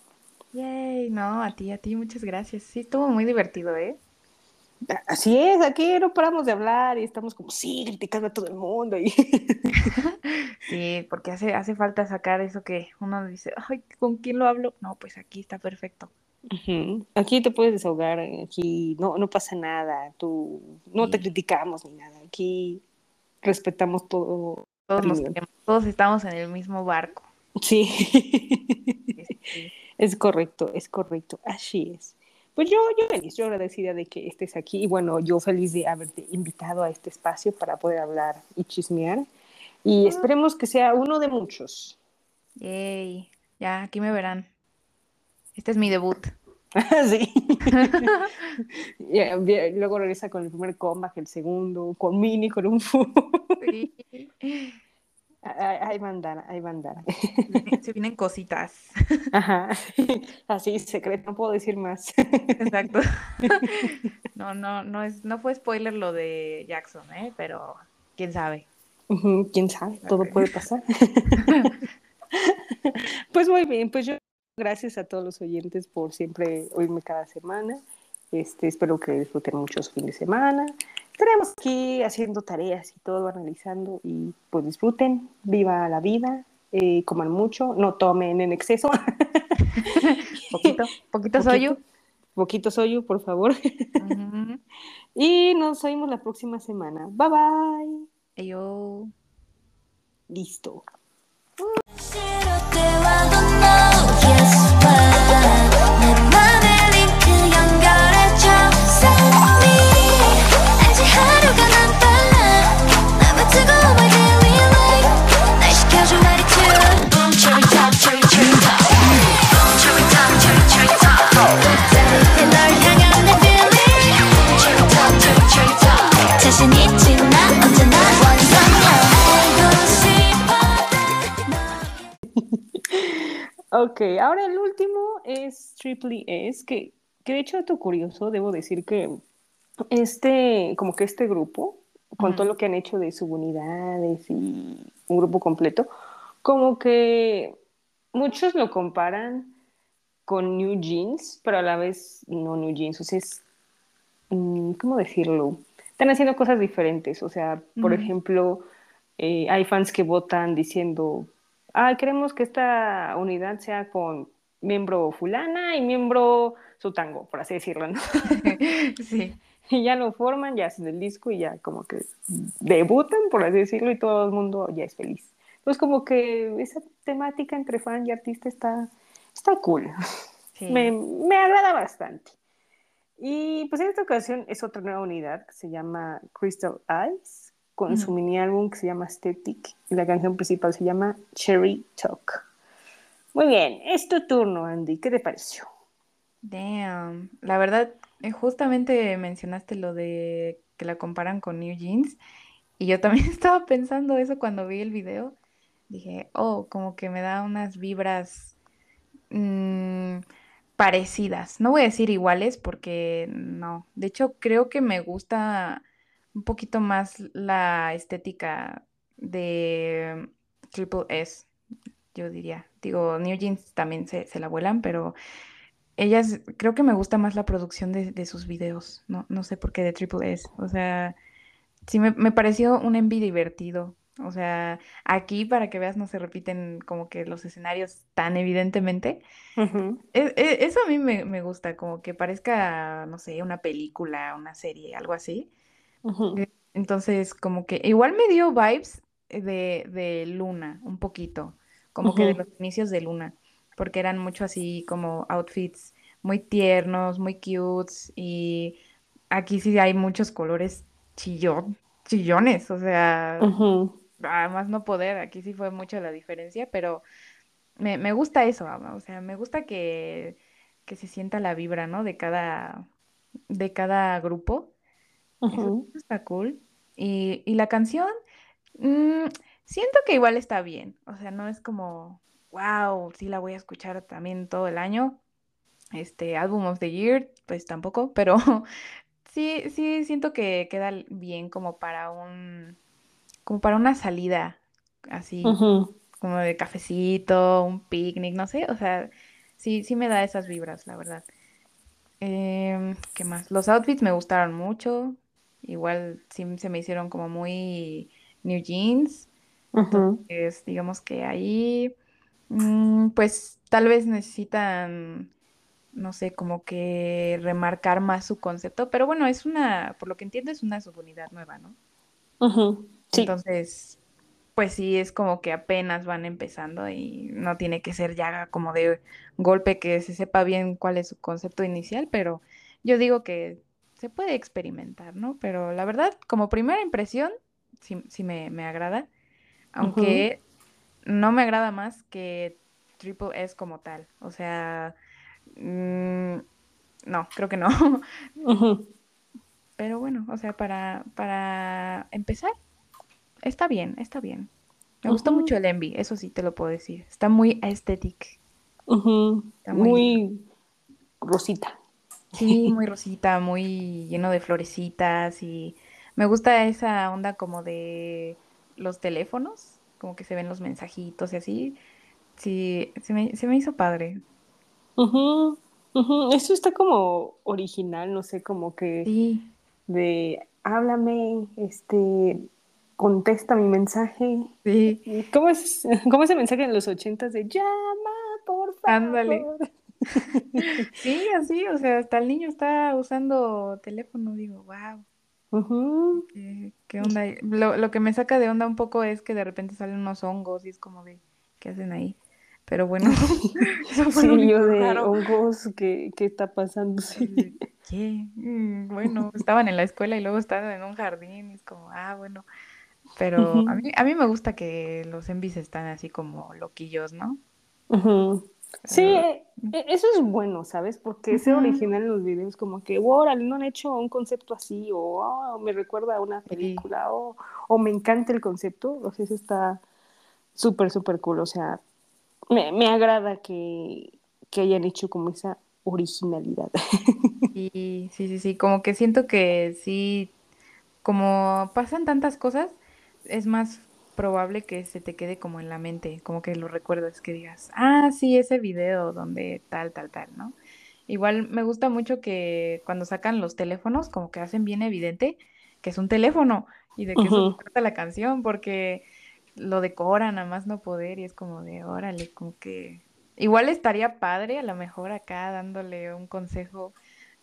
Yay, no, a ti, a ti, muchas gracias. Sí, estuvo muy divertido, ¿eh? Así es, aquí no paramos de hablar y estamos como, sí, criticando a todo el mundo. Y... Sí, porque hace, hace falta sacar eso que uno dice, ay, ¿con quién lo hablo? No, pues aquí está perfecto. Aquí te puedes desahogar, aquí no, no pasa nada, tú, no te criticamos ni nada, aquí respetamos todo. Todos nos Bien. queremos, todos estamos en el mismo barco. Sí, es correcto, es correcto, así es. Pues yo, yo feliz, yo agradecida de que estés aquí y bueno, yo feliz de haberte invitado a este espacio para poder hablar y chismear y esperemos que sea uno de muchos. Yay, ya, aquí me verán. Este es mi debut. sí. Bien, luego regresa con el primer comeback, el segundo, con Mini, con un fu. Sí. Ahí ahí va a andar, ahí va a andar. Se vienen cositas. Ajá. Así, secreto, no puedo decir más. Exacto. No, no, no es, no fue spoiler lo de Jackson, ¿eh? Pero quién sabe. ¿Quién sabe? Todo puede pasar. Pues muy bien, pues yo gracias a todos los oyentes por siempre oírme cada semana. Este, espero que disfruten mucho su fin de semana. Estaremos aquí haciendo tareas y todo, analizando y pues disfruten, viva la vida, eh, coman mucho, no tomen en exceso. Poquito, poquito soy yo. Poquito soy por favor. Y nos oímos la próxima semana. Bye bye. Y yo. Listo. 白 Ok, ahora el último es Triple S, que, que de hecho, dato curioso, debo decir que este, como que este grupo, con todo lo que han hecho de subunidades y un grupo completo, como que muchos lo comparan con New Jeans, pero a la vez no New Jeans, o sea, es, mm, ¿cómo decirlo? Están haciendo cosas diferentes, o sea, por ejemplo, eh, hay fans que votan diciendo, ah, queremos que esta unidad sea con miembro fulana y miembro sutango, por así decirlo, ¿no? Sí. Y ya lo forman, ya hacen el disco y ya como que debutan, por así decirlo, y todo el mundo ya es feliz. Entonces como que esa temática entre fan y artista está, está cool. Sí. Me, me agrada bastante. Y pues en esta ocasión es otra nueva unidad que se llama Crystal Eyes, con su Ujú. mini álbum que se llama Aesthetic y la canción principal se llama Cherry Talk. Muy bien, es tu turno, Andy. ¿Qué te pareció? Damn. La verdad, eh, justamente mencionaste lo de que la comparan con New Jeans. Y yo también estaba pensando eso cuando vi el video. Dije, oh, como que me da unas vibras mm, parecidas. No voy a decir iguales porque no. De hecho, creo que me gusta un poquito más la estética de Triple S, yo diría. Digo, New Jeans también se, se la vuelan, pero ellas, creo que me gusta más la producción de, de sus videos. No, no sé por qué de Triple S. O sea, sí me, me pareció un envi divertido. O sea, aquí para que veas no se repiten como que los escenarios tan evidentemente. E- e- Eso a mí me, me gusta, como que parezca, no sé, una película, una serie, algo así. Eh, Entonces, como que igual me dio vibes de, de Luna, un poquito, como que de los inicios de Luna, porque eran mucho así como outfits muy tiernos, muy cutes, y aquí sí hay muchos colores chillón, chillones, o sea, Ujú. a más no poder, aquí sí fue mucha la diferencia, pero me, me gusta eso, o sea, me gusta que, que se sienta la vibra, ¿no? De cada, de cada grupo. Eso está cool. Y, y la canción, mm, siento que igual está bien. O sea, no es como, wow, sí la voy a escuchar también todo el año. Este, Album of the Year, pues tampoco, pero sí, sí, siento que queda bien como para un, como para una salida, así, como de cafecito, un picnic, no sé, o sea, sí, sí me da esas vibras, la verdad. Em, ¿qué más? Los outfits me gustaron mucho, igual sí se me hicieron como muy New Jeans, Ujú. es, digamos que ahí, mm, pues tal vez necesitan no sé, como que remarcar más su concepto, pero bueno, es una, por lo que entiendo, es una subunidad nueva, ¿no? Sí. Entonces, pues sí, es como que apenas van empezando y no tiene que ser ya como de golpe que se sepa bien cuál es su concepto inicial, pero yo digo que se puede experimentar, ¿no? Pero la verdad, como primera impresión, sí, sí me, me agrada, aunque no me agrada más que Triple S como tal, o sea... mm, no, creo que no. Pero bueno, o sea, para, para empezar, está bien, está bien. Me gustó Ujú. mucho el Envy, eso sí te lo puedo decir. Está muy aesthetic, está. Muy rosita. Sí, muy rosita, muy lleno de florecitas y me gusta esa onda como de los teléfonos, como que se ven los mensajitos y así. Sí, se me, se me hizo padre. Ujú. Ujú. Eso está como original, no sé, como que Sí, de háblame, este, contesta mi mensaje. sí, ¿Cómo es, cómo es el mensaje en los ochentas de llama, por ándale. Sí, así, o sea, hasta el niño está usando teléfono, digo, wow. Ujú. ¿Qué, qué onda? Lo, lo que me saca de onda un poco es que de repente salen unos hongos y es como de, ¿qué hacen ahí? Pero bueno, eso fue lo Sí, yo de raro. hongos, ¿qué, qué está pasando? Sí. ¿Qué? Mm, Bueno, estaban en la escuela y luego estaban en un jardín y es como, ah, bueno. Pero a mí, a mí me gusta que los envis están así como loquillos, ¿no? Ujú. Sí, Pero, e- e- eso es bueno, ¿sabes? Porque ser ujú, original en los videos, como que, órale, no han hecho un concepto así, o "Ah, me recuerda a una sí, película, o, o me encanta el concepto, o sea, eso está súper, súper cool, o sea, me, me agrada que, que hayan hecho como esa originalidad. sí, sí, sí, sí, como que siento que sí como pasan tantas cosas, es más probable que se te quede como en la mente, como que lo recuerdes, que digas, ah, sí, ese video donde tal, tal, tal, ¿no? Igual me gusta mucho que cuando sacan los teléfonos, como que hacen bien evidente que es un teléfono y de que eso se trata la canción, porque lo decoran a más no poder y es como de, órale, como que igual estaría padre a lo mejor acá dándole un consejo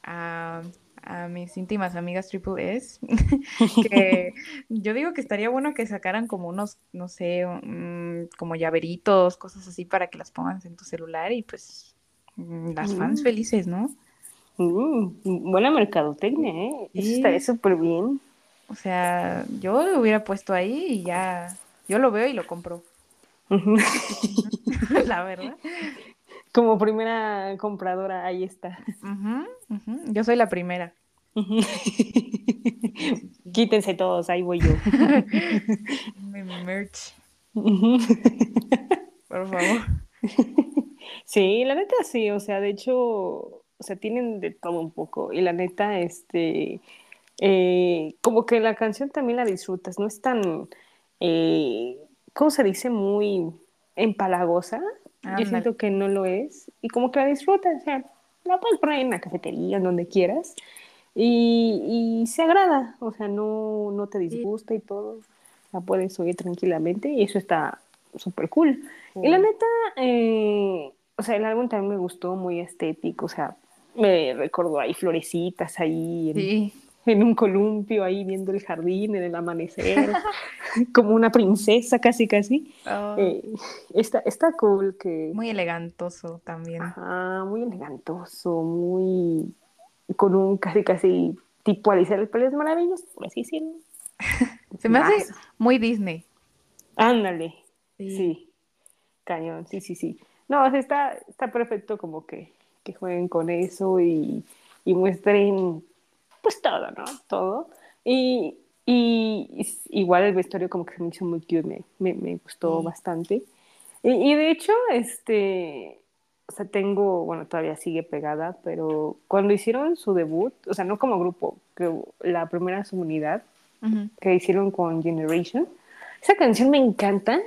a, a mis íntimas amigas Triple S, que yo digo que estaría bueno que sacaran como unos, no sé, mm, como llaveritos, cosas así para que las pongas en tu celular y pues mm, las fans Mm, felices, ¿no? mm, buena mercadotecnia, ¿eh? Eso estaría súper bien. o sea, yo lo hubiera puesto ahí y ya, yo lo veo y lo compro, la verdad. Como primera compradora, ahí está. Yo soy la primera. Quítense todos, ahí voy yo. Mi merch, por favor. Sí, la neta sí, o sea, de hecho, o sea, tienen de todo un poco. Y la neta, este, eh, como que la canción también la disfrutas, no es tan, eh, ¿cómo se dice? Muy empalagosa. Yo Ándale. siento que no lo es. Y como que la disfrutas, o sea, la puedes poner en la cafetería, en donde quieras. Y, y se agrada, o sea, no, no te disgusta y todo. La puedes oír tranquilamente y eso está súper cool. Y la neta, eh, o sea, el álbum también me gustó, muy estético, o sea, me recordó ahí florecitas ahí en, Sí. En un columpio, ahí viendo el jardín en el amanecer, como una princesa casi casi. Oh, Eh, está, está cool que, muy elegantoso también. ajá, muy elegantoso, muy con un casi casi tipo Alicia en el País Maravillas, por así decirlo. Se me Más, hace muy Disney. ándale, Sí. sí, cañón, sí, sí, sí. No, o sea, está, está perfecto como que, que jueguen con eso y, y muestren pues todo, ¿no? Todo. Y, y, igual el vestuario como que se me hizo muy cute, me, me, me gustó Sí. bastante. Y, y, de hecho, este, o sea, tengo, bueno, todavía sigue pegada, pero cuando hicieron su debut, o sea, no como grupo, que la primera subunidad Ujú. que hicieron con Generation. Esa canción me encanta,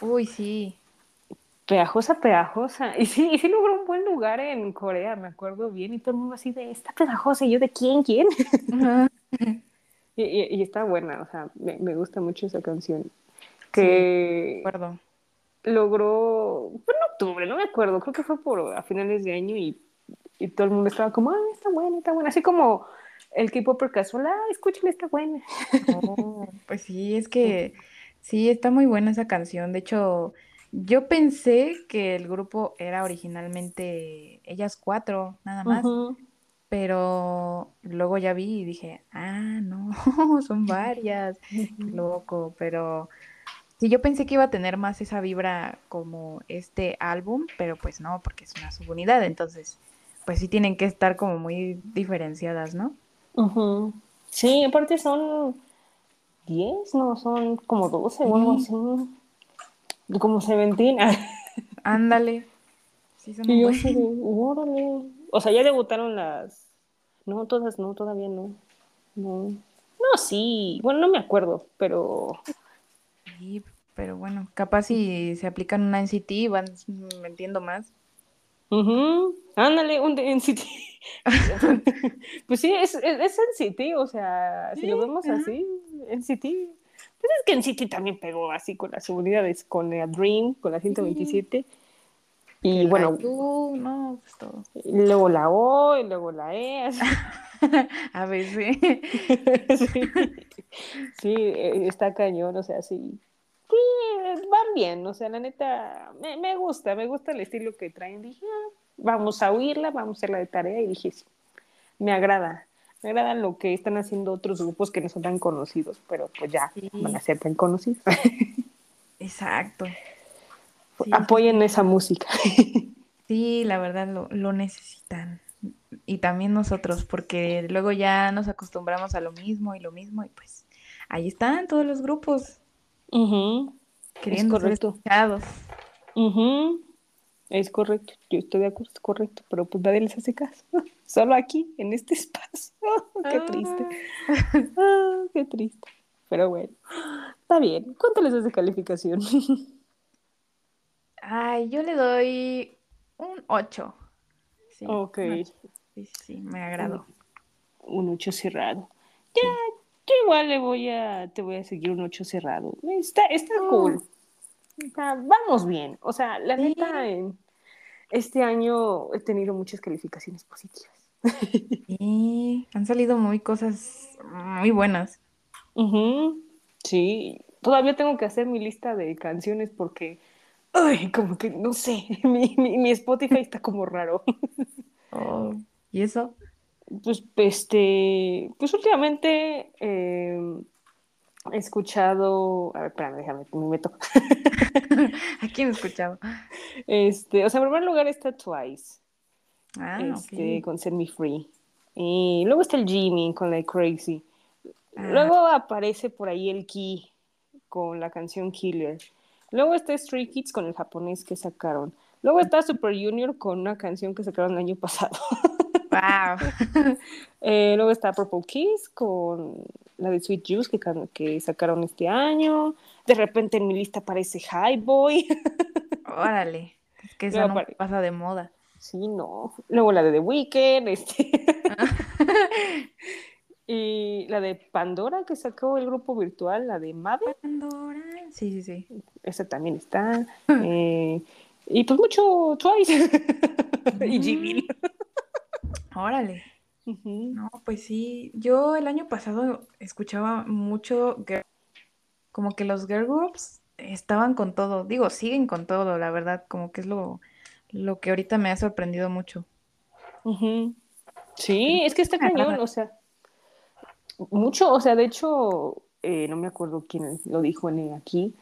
Uy, sí. Pegajosa, pegajosa. Y sí, y sí logró un buen lugar en Corea, me acuerdo bien. Y todo el mundo así de, está pegajosa. Y yo, ¿de quién? ¿Quién? Y, y- y está buena, o sea, me, me gusta mucho esa canción. Que De acuerdo. logró, en octubre, no me acuerdo, creo que fue por a finales de año y, y todo el mundo estaba como, ah, está buena, está buena. Así como el K-Popper casual, ah, escúchale, está buena. Oh, pues sí, es que sí, está muy buena esa canción. De hecho, yo pensé que el grupo era originalmente ellas cuatro, nada más, pero luego ya vi y dije, ah, no, son varias, qué loco, pero sí, yo pensé que iba a tener más esa vibra como este álbum, pero pues no, porque es una subunidad, entonces, pues sí tienen que estar como muy diferenciadas, ¿no? Sí, aparte son 10, no, son como 12 o algo Sí. así. Como Seventeen. Ándale. Sí, son Y yo de, órale. O sea, ya debutaron las. No, todas no, todavía no. No. No, sí. Bueno, no me acuerdo, pero. Sí, pero bueno, capaz si se aplican una NCT van metiendo más. Ujú. Ándale, un NCT. pues sí, es, es, es NCT, o sea, si lo vemos ajá. así, NCT. Pues es que NCT también pegó así con las unidades, con la Dream, con la 127. Y la bueno, U, no, pues todo. y luego la O, y luego la E. así. A veces. sí, sí, eh, está cañón, o sea, sí. Sí, van bien, o sea, la neta, me, me gusta, me gusta el estilo que traen. Dije, ah, vamos a oírla, vamos a hacerla de tarea, y dije, sí, me agrada. Me agrada lo que están haciendo otros grupos que no son tan conocidos, pero pues ya Sí. van a ser tan conocidos. Exacto. Sí, Apoyen esa música. Sí, la verdad lo, lo necesitan. Y también nosotros, porque luego ya nos acostumbramos a lo mismo y lo mismo, y pues ahí están todos los grupos Ujú, queriendo ser correcto. escuchados. ujú. Es correcto, yo estoy de acuerdo, es correcto, pero pues nadie les hace caso. Solo aquí, en este espacio. qué triste. Ah, qué triste. Pero bueno, está bien. ¿Cuánto les das de calificación? Ay, yo le doy un 8. Sí, Ok. Sí, sí, me agradó. Un 8 cerrado. Ya, yo igual le voy a, te voy a seguir un 8 cerrado. Está, está Oh. cool. Está- vamos bien. O sea, la Sí. neta, en este año he tenido muchas calificaciones positivas. Y han salido muy cosas muy buenas. Sí, todavía tengo que hacer mi lista de canciones porque, ay, como que no sé, mi, mi, mi Spotify está como raro. Oh, ¿y eso? Pues, este, pues últimamente eh, he escuchado, a ver, espérame, déjame, me meto. ¿A quién escuchaba? Este, o sea, en primer lugar está Twice, Ah, este, ok. con Set Me Free. Y luego está el Jimmy con Like Crazy. Ah. Luego aparece por ahí el Key con la canción Killer. Luego está Stray Kids con el japonés que sacaron. Luego está Super Junior con una canción que sacaron el año pasado. Wow. Eh, luego está Purple Kiss con la de Sweet Juice que, que sacaron este año. De repente en mi lista aparece High Boy. Órale. Es que Luego no pasa de moda. Sí, no. Luego la de The Weeknd. Este. y la de Pandora que sacó el grupo virtual, la de Mave. Pandora. Sí, sí, sí. Esa también está. Eh, y pues mucho Twice. y Jimin. Órale. No, pues sí. Yo el año pasado escuchaba mucho girl- como que los girl groups estaban con todo. Digo, siguen con todo, la verdad, como que es lo, lo que ahorita me ha sorprendido mucho. Sí, es que está cañón, o sea, mucho, o sea, de hecho, eh, no me acuerdo quién lo dijo en aquí,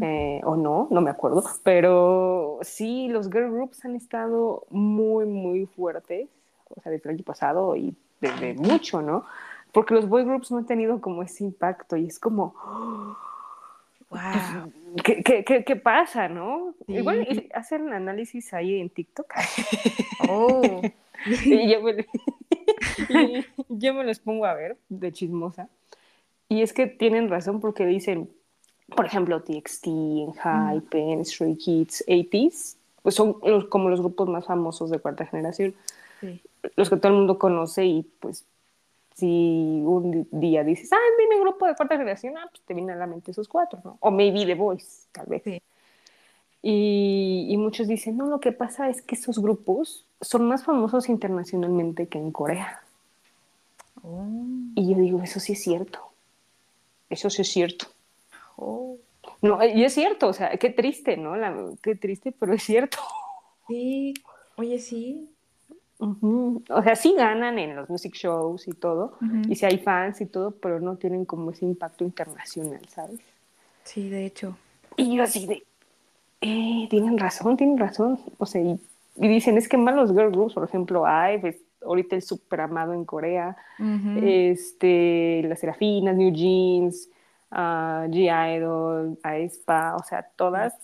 eh, o no, no me acuerdo, pero sí, los girl groups han estado muy, muy fuertes, o sea, desde el año pasado y desde mucho, ¿no? Porque los boy groups no han tenido como ese impacto y es como, Wow. ¿qué, qué, qué, qué pasa, no? Sí. Igual hacen análisis ahí en TikTok. Oh. y, yo me, Y yo me los pongo a ver de chismosa. Y es que tienen razón porque dicen, por ejemplo, TXT, Hype, Stray Kids, 80s, pues son los- como los grupos más famosos de cuarta generación, Sí. los que todo el mundo conoce y pues si un día dices, ah, dime grupo de cuarta generación, ah, pues te vienen a la mente esos cuatro, ¿no? O maybe The Voice, tal vez. Sí. Y, y muchos dicen, no, lo que pasa es que esos grupos son más famosos internacionalmente que en Corea. Oh, Y yo digo, eso sí es cierto. Eso sí es cierto. oh. No, y es cierto, o sea, qué triste, ¿no? La- qué triste, pero es cierto. Sí, oye, sí. Ujú. O sea, sí ganan en los music shows y todo, y sí hay fans y todo, pero no tienen como ese impacto internacional, ¿sabes? Sí, de hecho. Y yo así de, eh, tienen razón, tienen razón. O sea, y, y dicen, es que más los girl groups, por ejemplo, IVE, es ahorita el super amado en Corea, este, las Serafinas, New Jeans, ah, G-Idol, aespa, o sea, todas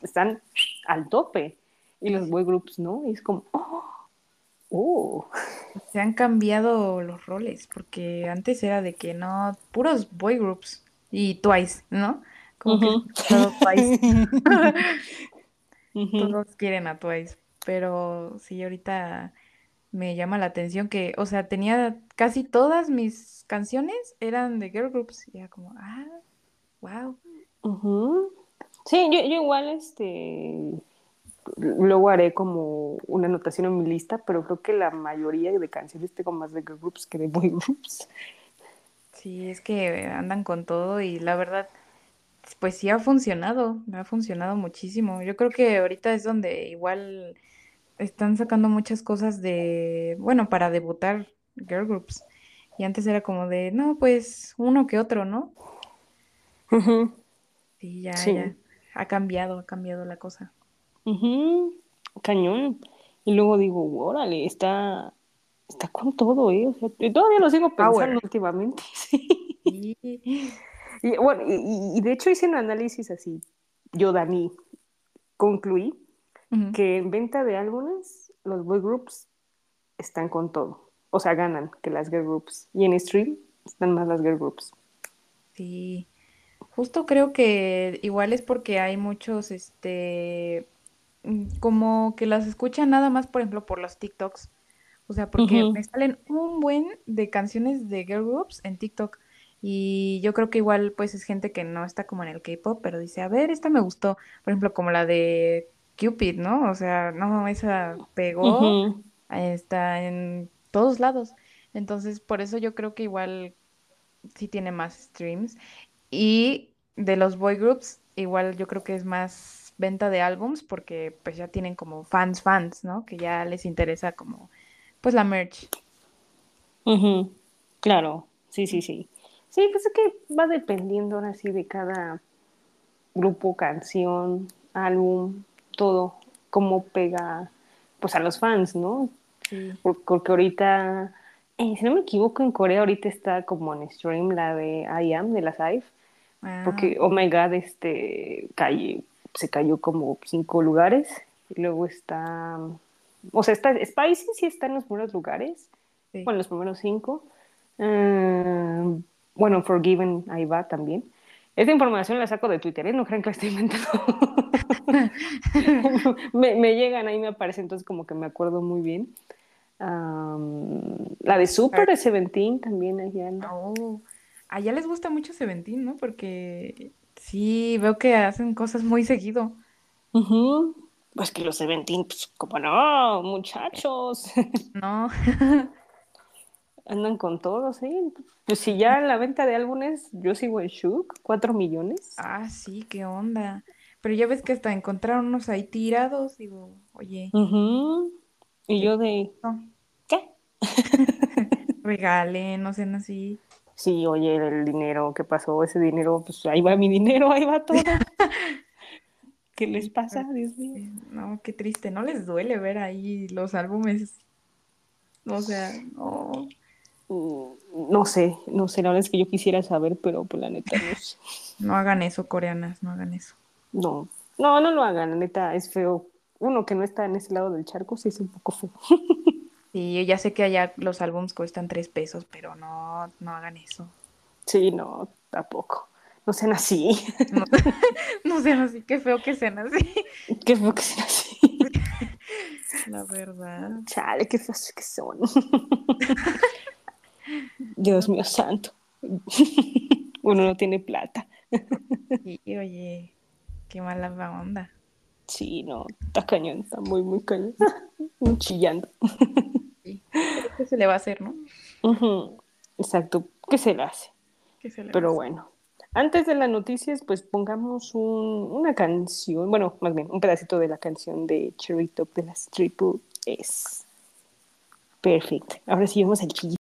están al tope. Y los boy groups, ¿no? Y es como, oh, oh. Se han cambiado los roles, porque antes era de que no, puros boy groups y Twice, ¿no? Como que todo Twice, todos quieren a Twice, pero sí, ahorita me llama la atención que, o sea, tenía casi todas mis canciones eran de girl groups, y era como, ah, wow. Ujú. Sí, yo, yo igual, este, luego haré como una anotación en mi lista, pero creo que la mayoría de canciones tengo más de girl groups que de boy groups. Sí, es que andan con todo y la verdad, pues sí ha funcionado, ha funcionado muchísimo. Yo creo que ahorita es donde igual están sacando muchas cosas de, bueno, para debutar girl groups. Y antes era como de, no, pues uno que otro, ¿no? Ujú. Sí, ya, Sí. ya. Ha cambiado, ha cambiado la cosa. Ujú, Cañón. Y luego digo, órale, está, está con todo, ¿eh? O sea, y todavía lo sigo pensando Power. últimamente. sí. Y bueno, y, de hecho hice un análisis así. Yo, Dani, concluí que en venta de álbumes, los boy groups están con todo. O sea, ganan que las girl groups. Y en stream están más las girl groups. Sí, justo creo que igual es porque hay muchos, este, como que las escuchan nada más, por ejemplo, por los TikToks. O sea, porque me salen un buen de canciones de girl groups en TikTok. Y yo creo que igual, pues, es gente que no está como en el K-pop, pero dice, a ver, esta me gustó. Por ejemplo, como la de Cupid, ¿no? O sea, no, esa pegó, Ujú. está en todos lados. Entonces, por eso yo creo que igual sí tiene más streams. Y de los boy groups, igual yo creo que es más venta de álbums porque pues ya tienen como fans fans, ¿no? Que ya les interesa como pues la merch. Claro, sí, sí, sí. Sí, pues es que va dependiendo ahora sí de cada grupo, canción, álbum, todo, cómo pega pues a los fans, ¿no? Sí. Por- Porque ahorita, eh, si no me equivoco, en Corea ahorita está como en stream la de I Am, de las IVE, Ah, porque Oh My God este, calle, se cayó como cinco lugares, y luego está, o sea, está, Spicy sí está en los primeros lugares, sí. bueno, los primeros cinco. Eh, bueno, Forgiven, ahí va también. Esta información la saco de Twitter, ¿eh? No crean que la estoy inventando. me, me llegan, ahí me aparece, entonces como que me acuerdo muy bien. La de Super de Seventeen también allá anda. Oh, allá les gusta mucho Seventeen, ¿no? Porque sí, veo que hacen cosas muy seguido. Ujú. Pues que los Seventeen, pues como no, muchachos, No, andan con todos, ¿eh? Pues si ya la venta de álbumes, yo sigo en Shook, 4 millones. ah, sí, qué onda. Pero ya ves que hasta encontraron unos ahí tirados, digo, oye, Ujú. Y yo de, no, ¿qué? regalen, no sean así. Sí, oye, el dinero, ¿qué pasó? Ese dinero, pues ahí va mi dinero, ahí va todo. ¿Qué les pasa, Dios mío? No, qué triste, ¿no les duele ver ahí los álbumes? O sea, no. Mm, No sé, no sé, la verdad es que yo quisiera saber, pero pues la neta no sé. No hagan eso, coreanas, no hagan eso. No, no, no lo hagan, la neta es feo. Uno que no está en ese lado del charco sí es un poco feo. Sí, yo ya sé que allá los álbums cuestan tres pesos, pero no, no hagan eso. Sí, no, tampoco. No sean así. No, no sean así, qué feo que sean así. Qué feo que sean así. La verdad. Chale, qué feos que son. Dios mío santo. Uno no tiene plata. Y, oye, qué mala la onda. Sí, no, está cañón, está muy, muy cañón. Chillando. Sí. ¿Qué se le va a hacer, no? Exacto, ¿qué se le hace? ¿Qué se le va a Pero bueno, antes de las noticias, pues pongamos un- una canción, bueno, más bien un pedacito de la canción de Cherry Top de las Triple S. Perfecto. Ahora sí vamos al chisme.